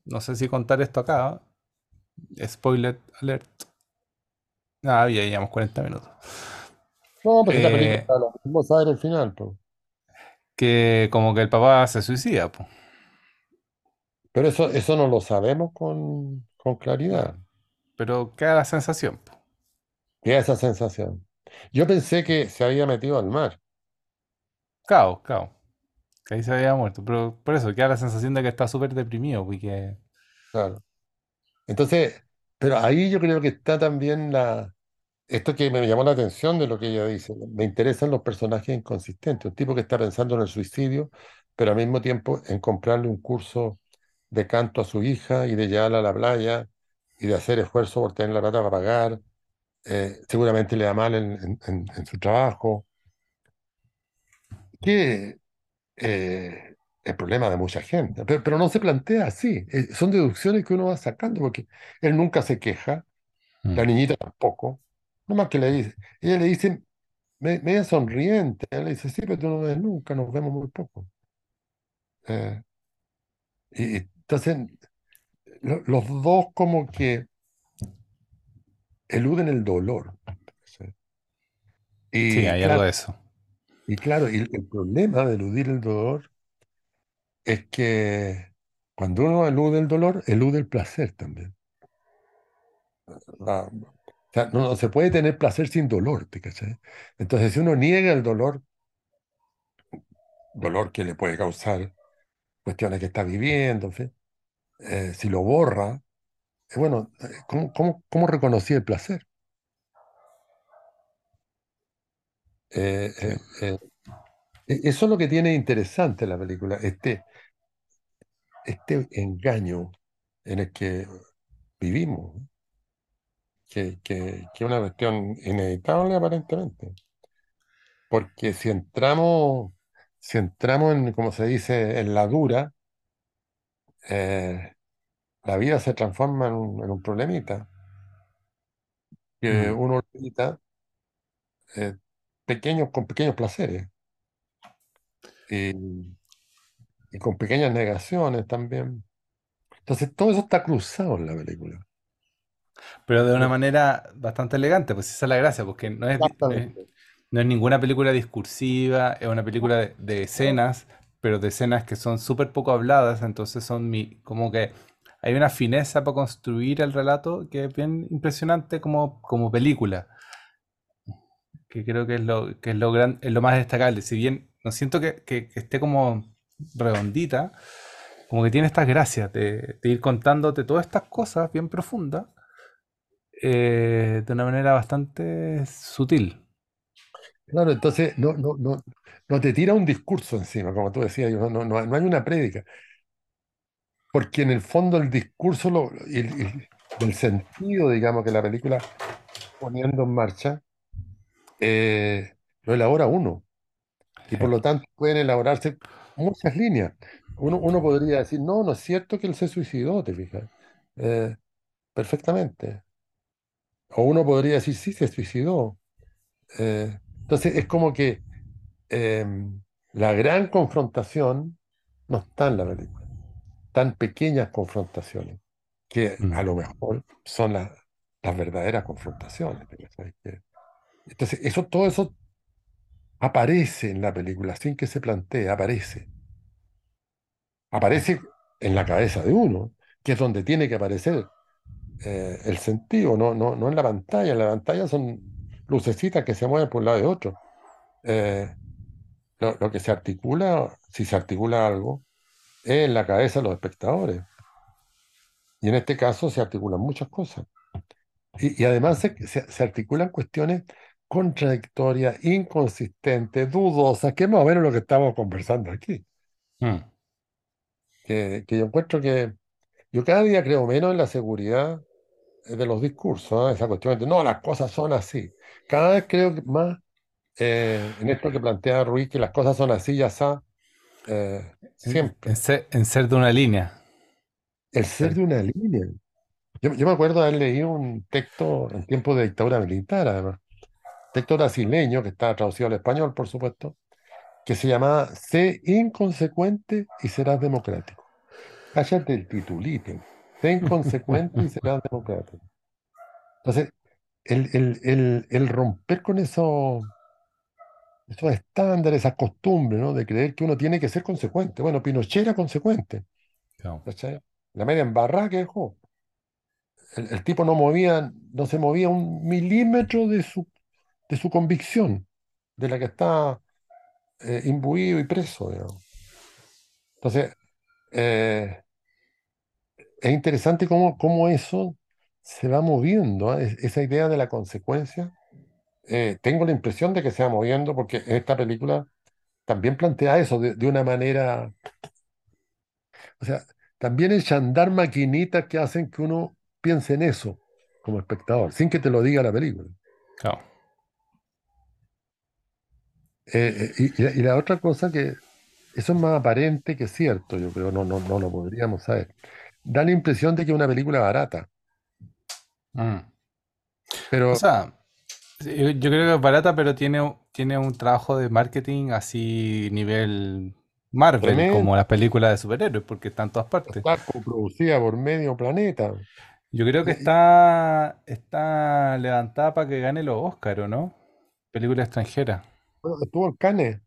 no sé si contar esto acá. ¿eh? Spoiler alert. Ah, ya llevamos 40 minutos. No, pues si la película Eh, lo mismo saber el final, pues. Que como que el papá se suicida, pues. Pero eso, eso no lo sabemos con, con claridad. pero queda la sensación, po. Queda esa sensación. Yo pensé que se había metido al mar. Cao, cao. Que ahí se había muerto. Pero por eso queda la sensación de que está súper deprimido, porque. Claro. Entonces, pero ahí yo creo que está también la, esto que me llamó la atención de lo que ella dice. Me interesan los personajes inconsistentes. Un tipo que está pensando en el suicidio, pero al mismo tiempo en comprarle un curso de canto a su hija y de llevarla a la playa y de hacer esfuerzo por tener la plata para pagar. Eh, seguramente le da mal en, en- en- en su trabajo. Que eh, el problema de mucha gente. Pero, pero no se plantea así. Eh, son deducciones que uno va sacando porque él nunca se queja Mm. La niñita tampoco. No más que le dice. Ella le dice, me- media sonriente. Él le dice, sí, pero tú no me ves nunca, nos vemos muy poco. Eh, y, entonces, lo- los dos como que eluden el dolor. ¿sí? Hay algo de eso. y claro, y el, problema de eludir el dolor es que cuando uno elude el dolor, elude el placer también. La- o sea, no, no se puede tener placer sin dolor, ¿te? Entonces, si uno niega el dolor, dolor que le puede causar cuestiones que está viviendo. Eh, si lo borra, eh, bueno, eh, ¿cómo, cómo, reconocí el placer? E- eso es lo que tiene interesante la película, este, este engaño en el que vivimos. Que, que, que es una cuestión inevitable aparentemente, porque si entramos, si entramos en, como se dice, en la dura, eh, la vida se transforma en un, en un problemita, que Mm. uno evita eh, pequeños, con pequeños placeres. y, y con pequeñas negaciones también. Entonces, todo eso está cruzado en la película. Pero de una Eh, manera bastante elegante, pues esa es la gracia, porque no es, es, Exactamente. no es ninguna película discursiva, es una película de, de escenas, pero de escenas que son súper poco habladas, entonces son mi, como que hay una fineza para construir el relato que es bien impresionante como, como película, que creo que es lo, que es lo gran, es lo más destacable. Si bien no siento que, que- que esté como redondita, como que tiene estas gracias de, de ir contándote todas estas cosas bien profundas eh, de una manera bastante sutil. Claro, entonces no, no, no, no te tira un discurso encima, como tú decías, no, no, no, hay una prédica, porque en el fondo el discurso lo, el sentido, digamos, que la película poniendo en marcha, eh, lo elabora uno, y por lo tanto pueden elaborarse muchas líneas. Uno, uno podría decir, no, no es cierto que él se suicidó, te fijas, Eh, perfectamente. O uno podría decir, sí, se suicidó. Eh, entonces es como que em, la gran confrontación no está en la película. Tan pequeñas confrontaciones, que a Mm. lo mejor son las las verdaderas confrontaciones. Entonces, eso, todo eso aparece en la película, sin que se plantee, aparece. Aparece en la cabeza de uno, que es donde tiene que aparecer eh, el sentido, no, no, no en la pantalla. En la pantalla son lucecitas que se mueven por un lado y otro. Eh, lo, lo que se articula, si se articula algo, es en la cabeza de los espectadores. Y en este caso se articulan muchas cosas. Y, y además se, se- se articulan cuestiones contradictorias, inconsistentes, dudosas, que es más o menos lo que estamos conversando aquí. Mm, Que, que yo encuentro que yo cada día creo menos en la seguridad de los discursos, ¿ah? Esa cuestión de no, las cosas son así. Cada vez creo que más eh, en esto que plantea Ruiz, que las cosas son así, ya está, eh, en siempre. ser, en ser de una línea. El ser de una línea. Yo, yo me acuerdo de haber leído un texto en tiempos de dictadura militar, además, texto brasileño, que está traducido al español, por supuesto, que se llamaba Sé inconsecuente y serás democrático. Cállate el titulito. Sé inconsecuente y serás democrático. Entonces, el, el, el, el romper con eso, esos estándares, esas costumbres, ¿no? De creer que uno tiene que ser consecuente. Bueno, Pinochet era consecuente. La media embarrada que dejó. El, el tipo no movía, no se movía un milímetro de su, de su convicción, de la que está eh, imbuido y preso, digamos. Entonces, eh, es interesante cómo, cómo eso se va moviendo, ¿ah? Es- Esa idea de la consecuencia. eh, tengo la impresión de que se va moviendo porque esta película también plantea eso de, de una manera, o sea, también echan andar maquinitas que hacen que uno piense en eso como espectador, sin que te lo diga la película. Claro. Eh, eh, y, y la otra cosa que eso es más aparente que cierto, yo creo, no, no, no lo podríamos saber. Da la impresión de que es una película barata, Mm. O pero sea, sí, yo, creo que es barata, pero tiene, un- tiene un trabajo de marketing así nivel Marvel, como las películas de superhéroes, porque está en todas partes. está coproducida por medio planeta. Yo creo que Eh, está, está levantada para que gane los Oscar, ¿o no? Película extranjera. Bueno, estuvo en Cannes,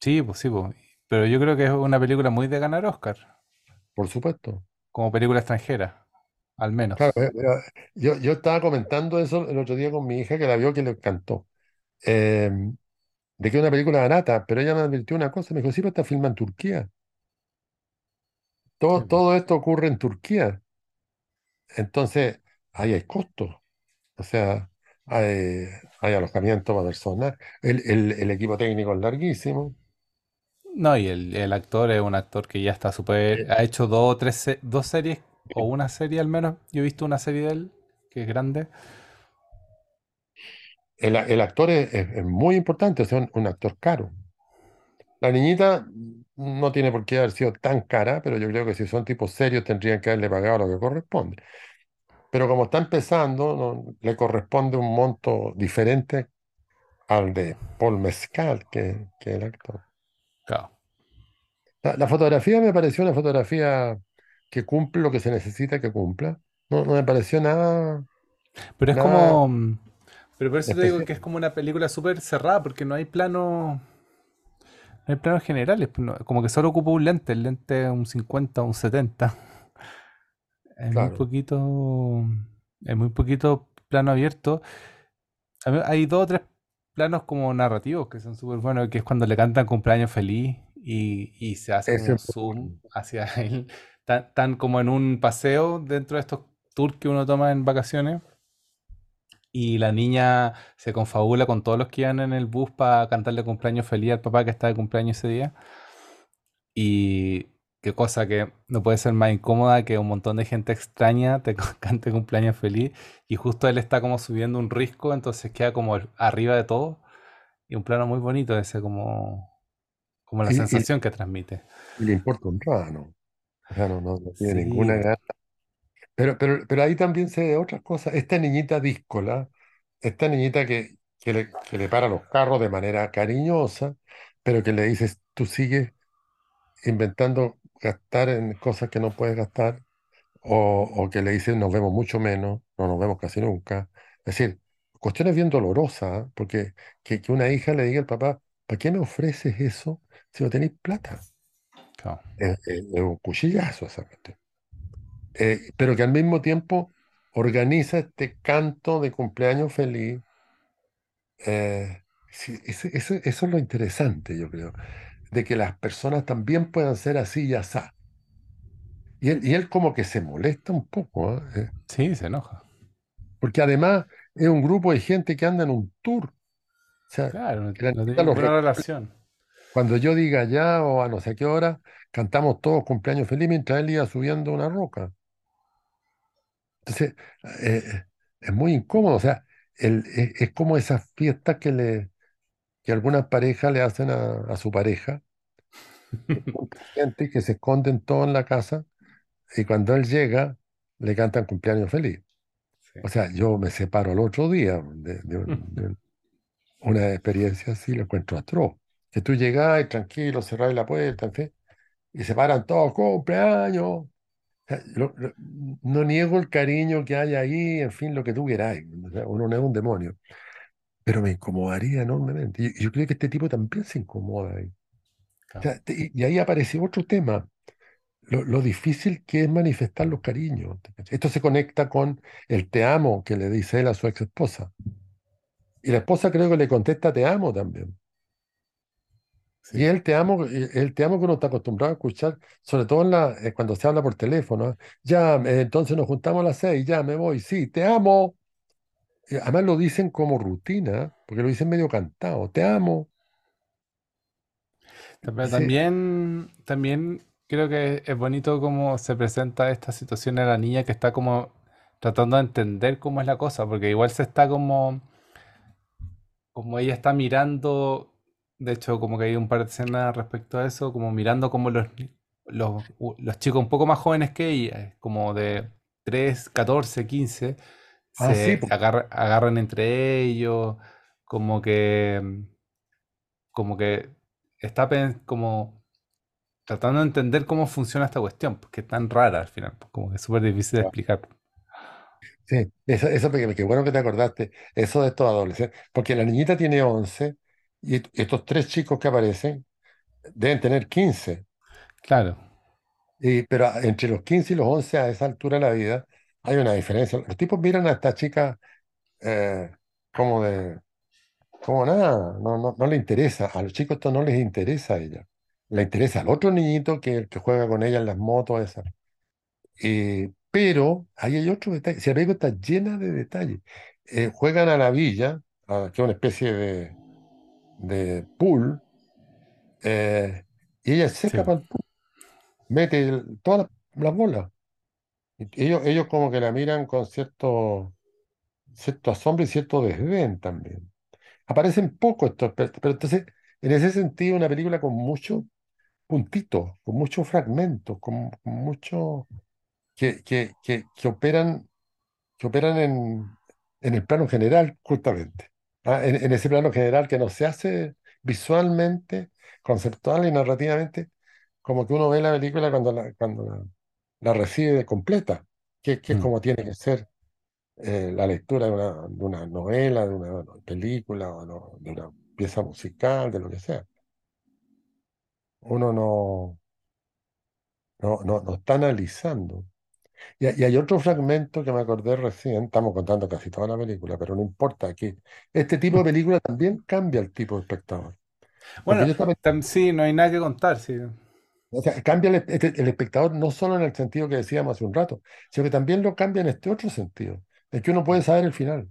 Sí, pues sí, pues. Pero yo creo que es una película muy de ganar Oscar, por supuesto. como película extranjera, al menos. eh, yo, yo estaba comentando eso el otro día con mi hija que la vio que le encantó. Eh, de que es una película barata, pero ella me advirtió una cosa, me dijo, sí, pero está filmada en Turquía. Todo, todo esto ocurre en Turquía. Entonces, ahí hay costos. O sea, hay, hay alojamiento para personas. El, el, el equipo técnico es larguísimo. No, y el, el actor es un actor que ya está súper... Ha hecho dos o tres se- dos series, o una serie al menos. Yo he visto una serie de él, que es grande. El, el actor es, es- es muy importante, sea, un, un actor caro. La niñita no tiene por qué haber sido tan cara, pero yo creo que si son tipos serios tendrían que haberle pagado lo que corresponde. Pero como está empezando, no- le corresponde un monto diferente al de Paul Mescal, que, que es el actor. La, la fotografía me pareció una fotografía que cumple lo que se necesita que cumpla. No, no me pareció nada, Pero es nada como... Pero por eso te digo que es como una película súper cerrada, porque no hay plano... No hay planos generales, pues como que solo ocupa un lente, el lente es un 50 o un 70. Es muy poquito, es muy poquito plano abierto. Hay dos o tres planos como narrativos que son súper buenos, que es cuando le cantan cumpleaños feliz y, y se hace un zoom hacia él, tan, tan como en un paseo dentro de estos tours que uno toma en vacaciones. Y la niña se confabula con todos los que iban en el bus para cantarle cumpleaños feliz al papá que está de cumpleaños ese día. Y qué cosa que no puede ser más incómoda que un montón de gente extraña te cante cumpleaños feliz y justo él está como subiendo un risco, entonces queda como arriba de todo y un plano muy bonito ese como, como la Y, y- sensación que transmite. y le importa un rábano. O sea, no, no, no tiene Sí, ninguna gana. Pero, pero, pero ahí también se ve otras cosas. Esta niñita díscola, esta niñita que, que le, que le para los carros de manera cariñosa, pero que le dices, tú sigues inventando gastar en cosas que no puedes gastar, o, o que le dices, nos vemos mucho menos, no nos vemos casi nunca. Es decir, cuestiones bien dolorosas, ¿ah? Porque que, que una hija le diga al papá, ¿para qué me ofreces eso si no tenéis plata? claro. Es, es- es un cuchillazo esa cuestión. eh, pero que al mismo tiempo organiza este canto de cumpleaños feliz. eh, sí, ese- ese- eso es lo interesante, yo creo, de que las personas también puedan ser así y asá. Y él, y él como que se molesta un poco, ¿ah? Eh, Sí, se enoja. porque además es un grupo de gente que anda en un tour. O sea, Claro, no, tiene ninguna relación. Cuando yo diga ya o a no sé qué hora, cantamos todos cumpleaños feliz mientras él iba subiendo una roca. Entonces, eh, es muy incómodo. O sea, el- es, es como esas fiestas que, le, que algunas parejas le hacen a, a su pareja, gente que se esconden todos en la casa y cuando él llega, le cantan cumpleaños feliz. Sí. O sea, yo me separo el otro día de, de un- de una experiencia así, lo encuentro atroz. Que tú llegás tranquilo, cerrás la puerta, en fin, y se paran todos, cumpleaños. O sea, lo- lo- no niego el cariño que hay ahí, en fin, lo que tú queráis. O sea, uno no es un demonio, pero me incomodaría enormemente. Y yo creo que este tipo también se incomoda ahí. O Claro. sea, te- y ahí aparece otro tema, lo, lo difícil que es manifestar los cariños. Esto se conecta con el te amo que le dice él a su ex esposa. Y la esposa creo que le contesta te amo también. Y el te amo, eh, el te amo que uno está acostumbrado a escuchar, sobre todo en la, eh, cuando se habla por teléfono. ¿eh? Ya, eh, entonces nos juntamos a las seis, ya me voy, sí, te amo. Además lo dicen como rutina, porque lo dicen medio cantado, te amo. Pero también, también creo que es bonito cómo se presenta esta situación a la niña que está como tratando de entender cómo es la cosa, porque igual se está como, como ella está mirando, de hecho como que hay un par de escenas respecto a eso, como mirando como los, los, los chicos un poco más jóvenes que ella, como de 3 14 15 ah, sí, se pues, agarra- agarran entre ellos, como que, como que está como tratando de entender cómo funciona esta cuestión, porque es tan rara al final, pues, como que es súper difícil de explicar. sí, eso, eso que, que bueno que te acordaste, eso de estos adolescentes, porque la niñita tiene 11 y est- estos tres chicos que aparecen deben tener 15. Claro, Y, pero entre los 15 y los 11 a esa altura de la vida hay una diferencia. Los tipos miran a esta chica eh, como de, como nada, no, no, no le interesa. A los chicos esto no les interesa a ella. Le interesa al otro niñito que el que juega con ella en las motos esas. Y, pero ahí hay otro detalle. Si la película está llena de detalles. Eh, juegan a la villa, a- que es una especie de, de pool, eh, y ella se sí. al pool, mete el- todas las las bolas. Y Ellos, ellos como que la miran con cierto, cierto asombro y cierto desdén también. Aparecen poco estos, pero, pero entonces, en ese sentido, una película con muchos puntitos, con muchos fragmentos, con, con muchos que, que, que, que operan, que operan en, en el plano general, justamente. ¿Ah? En, en ese plano general que no se hace visualmente, conceptual y narrativamente, como que uno ve la película cuando la, cuando la, la recibe completa, que, que es Mm. como tiene que ser eh, la lectura de una, de una novela, de una película, o no- de una pieza musical, de lo que sea. Uno no, no, no, no está analizando. Y, y hay otro fragmento que me acordé recién, estamos contando casi toda la película, pero no importa, aquí este tipo de película también cambia el tipo de espectador. Bueno, estaba, sí, no hay nada que contar, sí. o sea, cambia el, este- el espectador no solo en el sentido que decíamos hace un rato, sino que también lo cambia en este otro sentido, en que uno puede saber el final.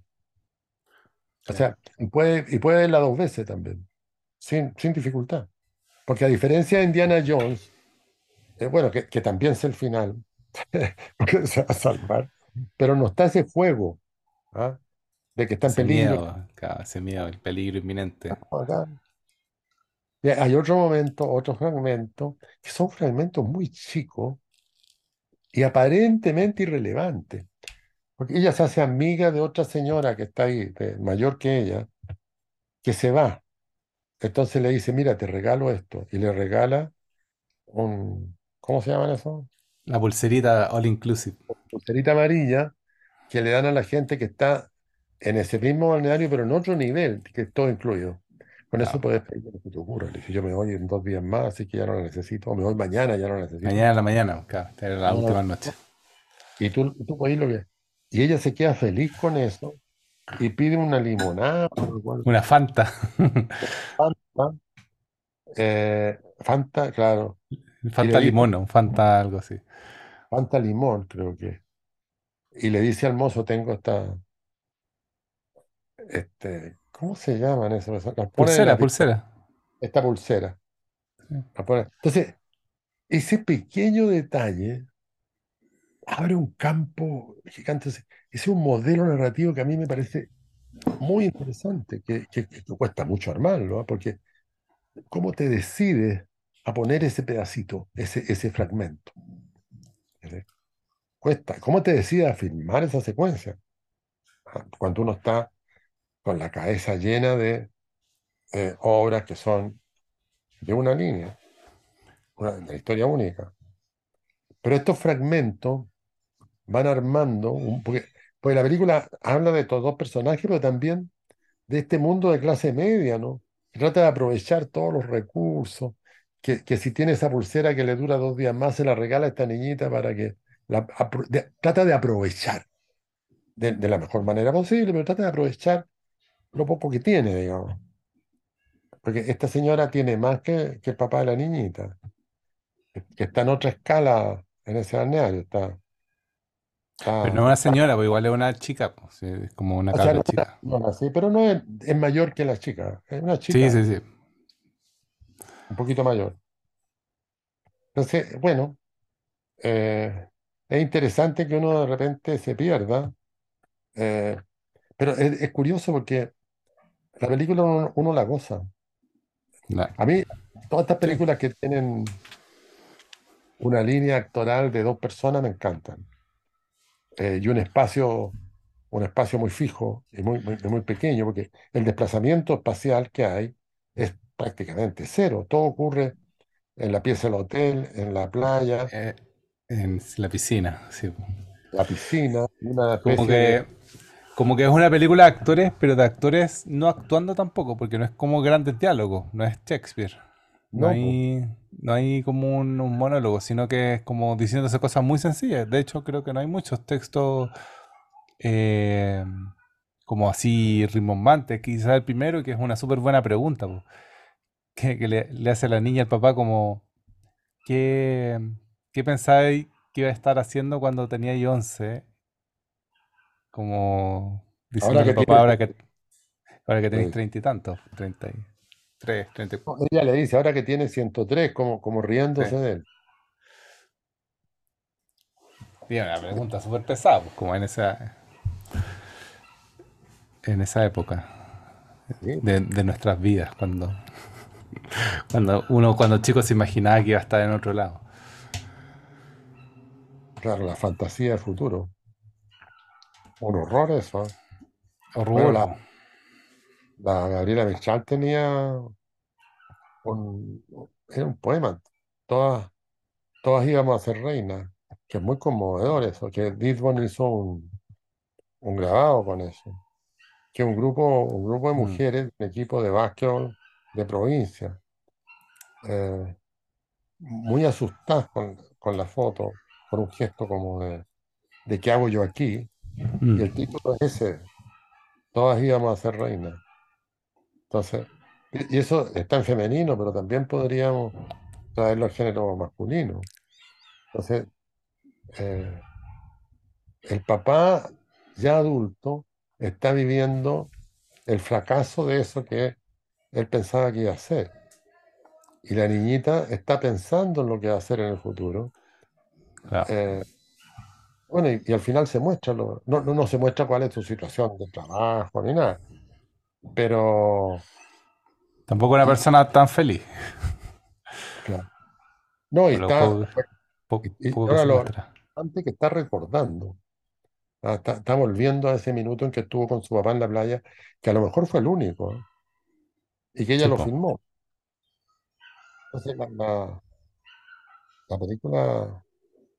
O Sí. sea, y puede, y puede verla dos veces también, sin, sin dificultad. Porque a diferencia de Indiana Jones, eh, bueno, que, que también sé el final, porque se va a salvar, pero no está ese juego, ¿ah? de que está en Ese peligro. miedo, claro, ese miedo, el peligro inminente. Y hay otro momento, otro fragmento, que son fragmentos muy chicos y aparentemente irrelevantes. Porque ella se hace amiga de otra señora que está ahí, de- mayor que ella, que se va. Entonces le dice, mira, te regalo esto. Y le regala un, ¿cómo se llaman eso? La pulserita all inclusive. Pulserita amarilla que le dan a la gente que está en ese mismo balneario, pero en otro nivel, que es todo incluido. Con eso puedes pedir lo que te ocurra. Le dije, yo me voy en dos días más, así que ya no la necesito. O me voy mañana, ya no la necesito. Mañana en la mañana, claro, era la No, última no. noche. Y tú, tú puedes lo que... Y ella se queda feliz con eso y pide una limonada, Una Fanta. Fanta, eh, Fanta, claro. Fanta dice, limón, un Fanta algo así. Fanta Limón, creo que. Y le dice al mozo, tengo esta, este, ¿cómo se llaman en Pulsera, la pulsera. esta pulsera. Sí. Entonces, ese pequeño detalle abre un campo gigante. Ese es un modelo narrativo que a mí me parece muy interesante, que, que- que cuesta mucho armarlo, ¿ah? Porque ¿cómo te decides a poner ese pedacito, ese, ese fragmento? Cuesta. ¿Cómo te decides a filmar esa secuencia? Ah, Cuando uno está con la cabeza llena de eh, obras que son de una línea, una, historia única. Pero estos fragmentos van armando, un, porque, porque la película habla de estos dos personajes, pero también de este mundo de clase media, ¿no? Trata de aprovechar todos los recursos, que, que si tiene esa pulsera que le dura dos días más, se la regala a esta niñita para que la, de- trata de aprovechar de, de la mejor manera posible, pero trata de aprovechar lo poco que tiene, digamos. Porque esta señora tiene más que, que el papá de la niñita, que, está en otra escala en ese balneario, está, Pero no es una señora, pues igual es una chica, pues, sí, es como una o sea, cabra no, chica. no nací, pero no es, es mayor que la chica, es una Sí, chica sí, sí. Un poquito mayor. Entonces, bueno, eh, es interesante que uno de repente se pierda, eh, pero es, es curioso porque la película uno, uno la goza. A mí, todas estas películas que tienen una línea actoral de dos personas me encantan. Eh, y un espacio, un espacio muy fijo y muy, muy, muy pequeño, porque el desplazamiento espacial que hay prácticamente cero. Todo ocurre en la pieza del hotel, en la playa, Eh, en la piscina, sí. la piscina, una Como de... que, como que es una película de actores, pero de actores no actuando tampoco, porque no es como grandes diálogos, no es Shakespeare. No hay, no hay como un, un monólogo, sino que es como diciéndose cosas muy sencillas. De hecho, creo que no hay muchos textos eh, como así rimbombantes. Quizás el primero, que es una súper buena pregunta, po, que, que le, le hace a la niña al papá como, ¿qué, qué pensabais que iba a estar haciendo cuando tenía 11? Como Ahora diciéndole que al papá tiene... ahora que, ahora que tenéis treinta y tantos, treinta y tres, treinta y cuatro. ella le dice, ahora que tiene 103, como, como Sí. riéndose de él. Y una pregunta súper pesada, pues, como en esa, en esa época Sí, de, de nuestras vidas, cuando, cuando uno cuando chico se imaginaba que iba a estar en otro lado. claro, la fantasía del futuro. Un horror eso. Bueno, Horror, la, la Gabriela Mistral tenía un, era un poema. Todas, todas íbamos a ser reinas, que es muy conmovedor eso, que Disbon hizo un, un grabado con eso. Que un grupo, un grupo de Mm, mujeres, un equipo de básquetbol de provincia, eh, muy asustadas con, con la foto, con un gesto como de, de ¿qué hago yo aquí? Y el título es ese, todas íbamos a ser reinas. Entonces, y y eso está en femenino, pero también podríamos traerlo al género masculino. Entonces, eh, el papá ya adulto está viviendo el fracaso de eso que él pensaba que iba a hacer. Y la niñita está pensando en lo que va a hacer en el futuro. Claro. Eh, bueno, y, y al final se muestra, lo- no, no, no se muestra cuál es su situación de trabajo ni nada, pero, Tampoco una persona tan feliz, claro. No, y está, y, ahora lo importante que está recordando. Ah, Está, está volviendo a ese minuto en que estuvo con su papá en la playa, que a lo mejor fue el único, ¿eh? Y que ella lo filmó. Entonces la, la- la película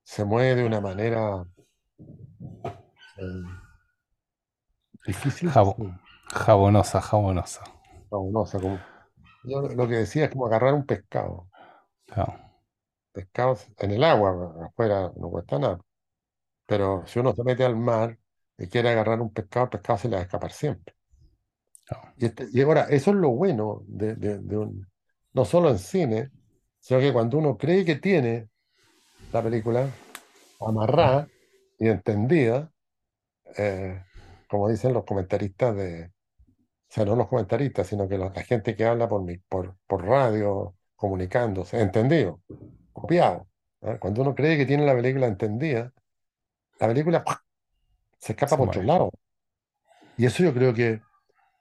se mueve de una manera eh, difícil jabonosa, jabonosa. fabulosa, como, yo lo que decía es como agarrar un pescado. Claro, Pescado en el agua, afuera no cuesta nada, pero si uno se mete al mar y quiere agarrar un pescado, el pescado se le va a escapar siempre. Y, este- y ahora, eso es lo bueno de, de- de un, no solo en cine, sino que cuando uno cree que tiene la película, amarrada y entendida, eh, como dicen los comentaristas de, o sea, no los comentaristas, sino que la, la gente que habla por, mi- por, por radio, comunicándose, entendido, copiado. ¿eh? Cuando uno cree que tiene la película entendida, la película ¡pua! se escapa Se por otro lado. Y eso yo creo que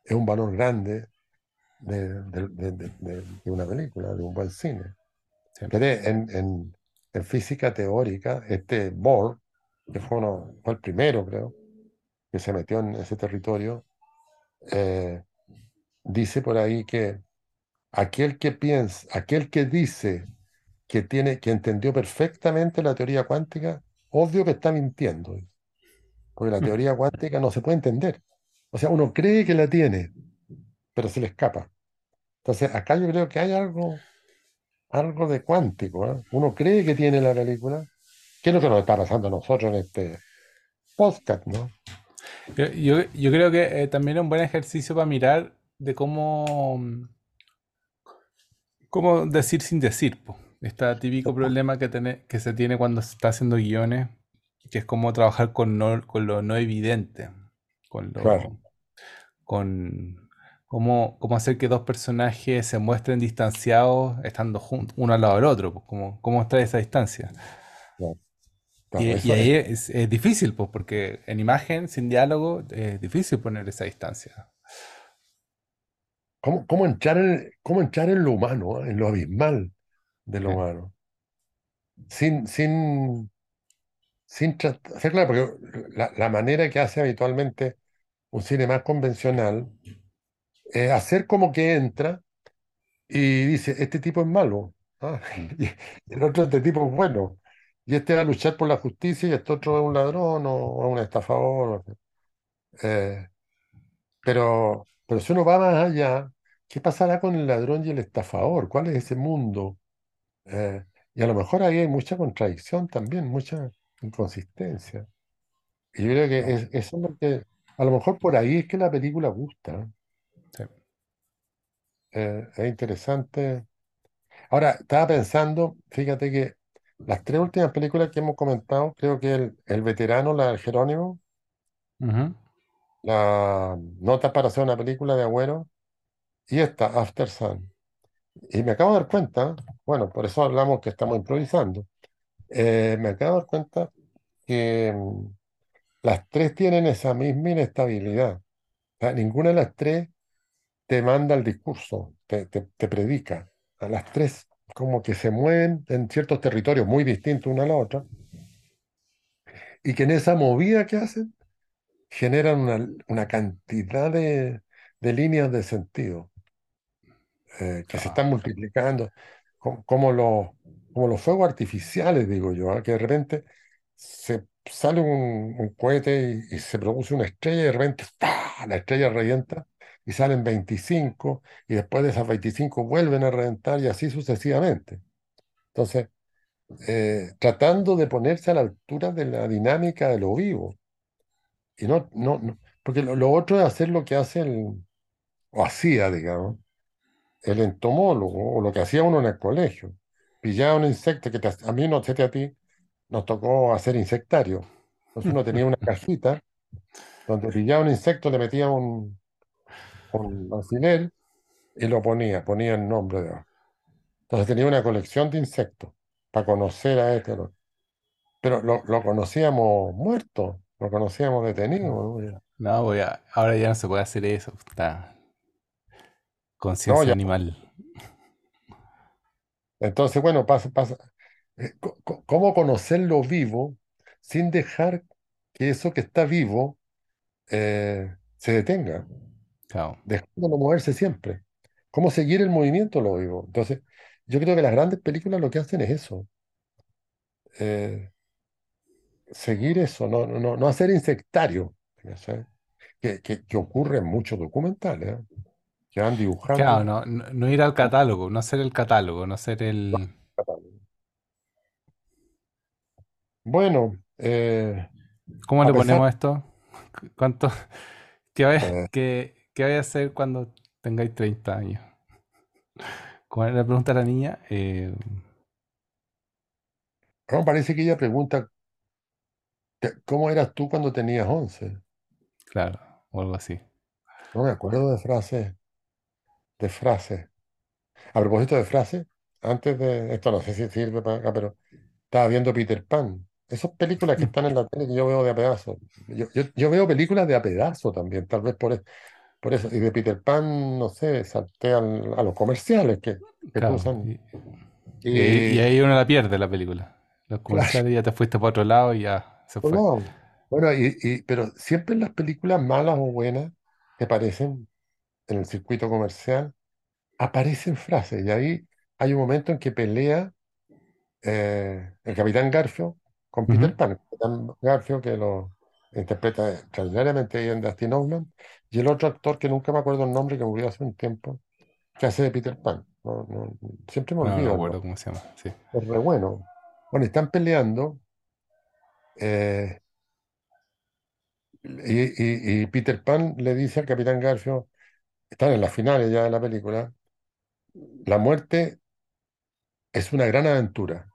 es un valor grande de, de- de- de- de- de una película, de un buen cine. En, en, en física teórica, este Bohr, que fue, uno, fue el primero, creo, que se metió en ese territorio, eh, dice por ahí que aquel que piensa, aquel que dice que tiene, que entendió perfectamente la teoría cuántica, obvio que está mintiendo, porque la teoría cuántica no se puede entender. O sea, uno cree que la tiene, pero se le escapa. Entonces, acá yo creo que hay algo, algo de cuántico, ¿eh? Uno cree que tiene la película, que es lo que nos está pasando a nosotros en este podcast, ¿no? Yo, yo- yo creo que eh, también es un buen ejercicio para mirar de cómo, cómo decir sin decir. po. Este típico problema que, tiene- que se tiene cuando se está haciendo guiones, que es cómo trabajar con, no- con lo no evidente, con Claro, lo, con cómo, cómo hacer que dos personajes se muestren distanciados estando juntos, uno al lado del otro, pues, cómo, cómo extraer esa distancia. claro, claro, Y, ahí es, difícil, pues, porque en imagen, sin diálogo, es difícil poner esa distancia. ¿cómo, cómo entrar en, cómo entrar en lo humano, ¿eh? En lo abismal de lo Sí, humano, sin, sin, sin tratar, claro, porque la, la manera que hace habitualmente un cine más convencional es hacer como que entra y dice, este tipo es malo, ¿ah? Y el otro, este tipo es bueno, y este va a luchar por la justicia y este otro es un ladrón o, un estafador. Eh, pero, pero si uno va más allá, ¿qué pasará con el ladrón y el estafador? ¿Cuál es ese mundo? Eh, y a lo mejor ahí hay mucha contradicción también, mucha inconsistencia. Y yo creo que es, eso es lo que, a lo mejor por ahí es que la película gusta. sí. eh, es interesante. Ahora, estaba pensando, fíjate que las tres últimas películas que hemos comentado, creo que el, el veterano, la del Jerónimo, Ujú, la nota para hacer una película de Agüero, y esta, After Sun. Y me acabo de dar cuenta, bueno, por eso hablamos que estamos improvisando, eh, me acabo de dar cuenta que mm, las tres tienen esa misma inestabilidad. O sea, ninguna de las tres te manda el discurso, te, te, te predica. A las tres como que se mueven en ciertos territorios muy distintos una a la otra, y que en esa movida que hacen generan una, una cantidad de, de líneas de sentido. eh, que se están multiplicando, co- como, los, como los fuegos artificiales, digo yo, ¿ah? Que de repente se sale un, un cohete y, y se produce una estrella y de repente ¡fua! la estrella revienta y salen 25 y después de esas 25 vuelven a reventar y así sucesivamente. Entonces, eh, tratando de ponerse a la altura de la dinámica de lo vivo. Y no, no, no- porque lo, lo otro es hacer lo que hace el, o hacía, digamos el entomólogo o lo que hacía uno en el colegio. Pillaba un insecto que te- a mí, no sé a ti, nos tocó hacer insectario. Entonces uno tenía una cajita donde pillaba un insecto, le metía un, un alfiler y lo ponía, ponía el nombre de. Entonces tenía una colección de insectos para conocer a este. Pero lo, lo conocíamos muerto, lo conocíamos detenido. ¿no? Voy a- ahora ya no se puede hacer eso. Está conciencia animal. Entonces, bueno, pasa, pasa. Eh, ¿Cómo conocer lo vivo sin dejar que eso que está vivo eh, se detenga, Claro. dejándolo moverse siempre. ¿Cómo seguir el movimiento lo vivo? Entonces, yo creo que las grandes películas lo que hacen es eso, eh, seguir eso, no, no, no hacer insectario. Que, que, que ocurre en muchos documentales, ¿eh? Que van Claro, dibujando. no, no, no ir al catálogo, no hacer el catálogo, no hacer el... Bueno, eh, ¿Cómo le pesar, ponemos esto? ¿Cu- ¿Cuánto? ¿Qué vaya, eh, qué, qué vaya a hacer cuando tengáis 30 años? ¿Cuál es la pregunta a la niña? Eh, parece que ella pregunta ¿Cómo eras tú cuando tenías 11? Claro, o algo así. No me acuerdo de frases, de frases. A propósito de frases, antes de esto no sé si sirve para acá, pero estaba viendo Peter Pan. Esas películas que Mm, están en la tele que yo veo de a pedazo. Yo, yo, yo veo películas de a pedazo también, tal vez por, e- por eso. Y de Peter Pan, no sé, salté al- a los comerciales que, que Claro. pusan. Y, y ahí, y Y ahí uno la pierde la película. Los claro, comerciales ya te fuiste para otro lado y ya se fue. no. Bueno, y, y- pero siempre en las películas malas o buenas que aparecen en el circuito comercial, aparecen frases. Y ahí hay un momento en que pelea eh, el Capitán Garfio con. Peter Pan. Capitán Garfio que lo interpreta extraordinariamente bien Dustin Hoffman, y el otro actor que nunca me acuerdo el nombre, que murió hace un tiempo, que hace de Peter Pan. No, no, siempre me No, no me olvido acuerdo cómo se llama. Sí. Es re bueno. Bueno, están peleando eh, y, y- y Peter Pan le dice al Capitán Garfio, están en las finales ya de la película, la muerte es una gran aventura.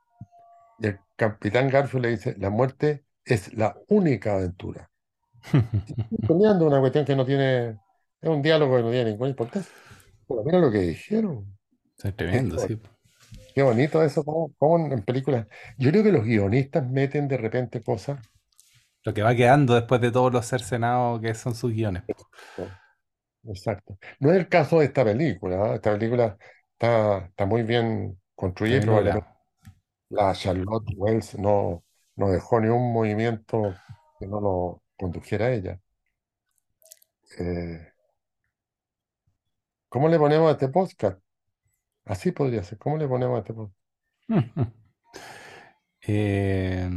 Capitán Garfio le dice, la muerte es la única aventura. peleando una cuestión que no tiene, es un diálogo que no tiene ninguna importancia. Mira lo que dijeron. Es Qué, tremendo, sí. qué bonito eso, como, como en películas. Yo creo que los guionistas meten de repente cosas. Lo que va quedando después de todos los cercenados que son sus guiones. Exacto. No es el caso de esta película. ¿ah? Esta película está, está muy bien Está construida y bien la Charlotte Wells no, no dejó ni un movimiento que no lo condujera a ella. Eh, ¿cómo le ponemos a este podcast? Así podría ser. ¿Cómo le ponemos a este podcast? Eh,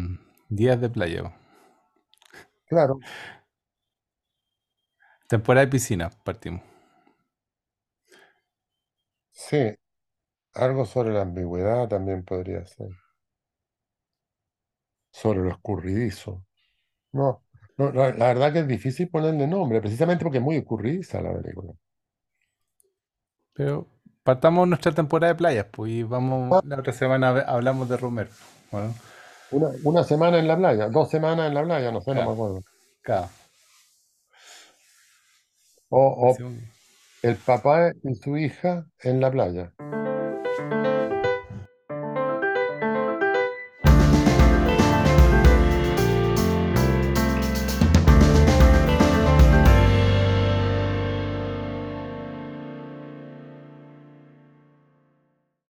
días de playa. Claro, Temporada de piscina, partimos. sí. Algo sobre la ambigüedad también podría ser. Sobre lo escurridizo. No, no, la, la verdad que es difícil ponerle nombre, precisamente porque es muy escurridiza la película. Pero partamos nuestra temporada de playas, pues, y vamos, Ah, la otra semana hablamos de. Bueno, Una, una semana en la playa, dos semanas en la playa, no sé, no me acuerdo. claro. O, o el papá y su hija en la playa.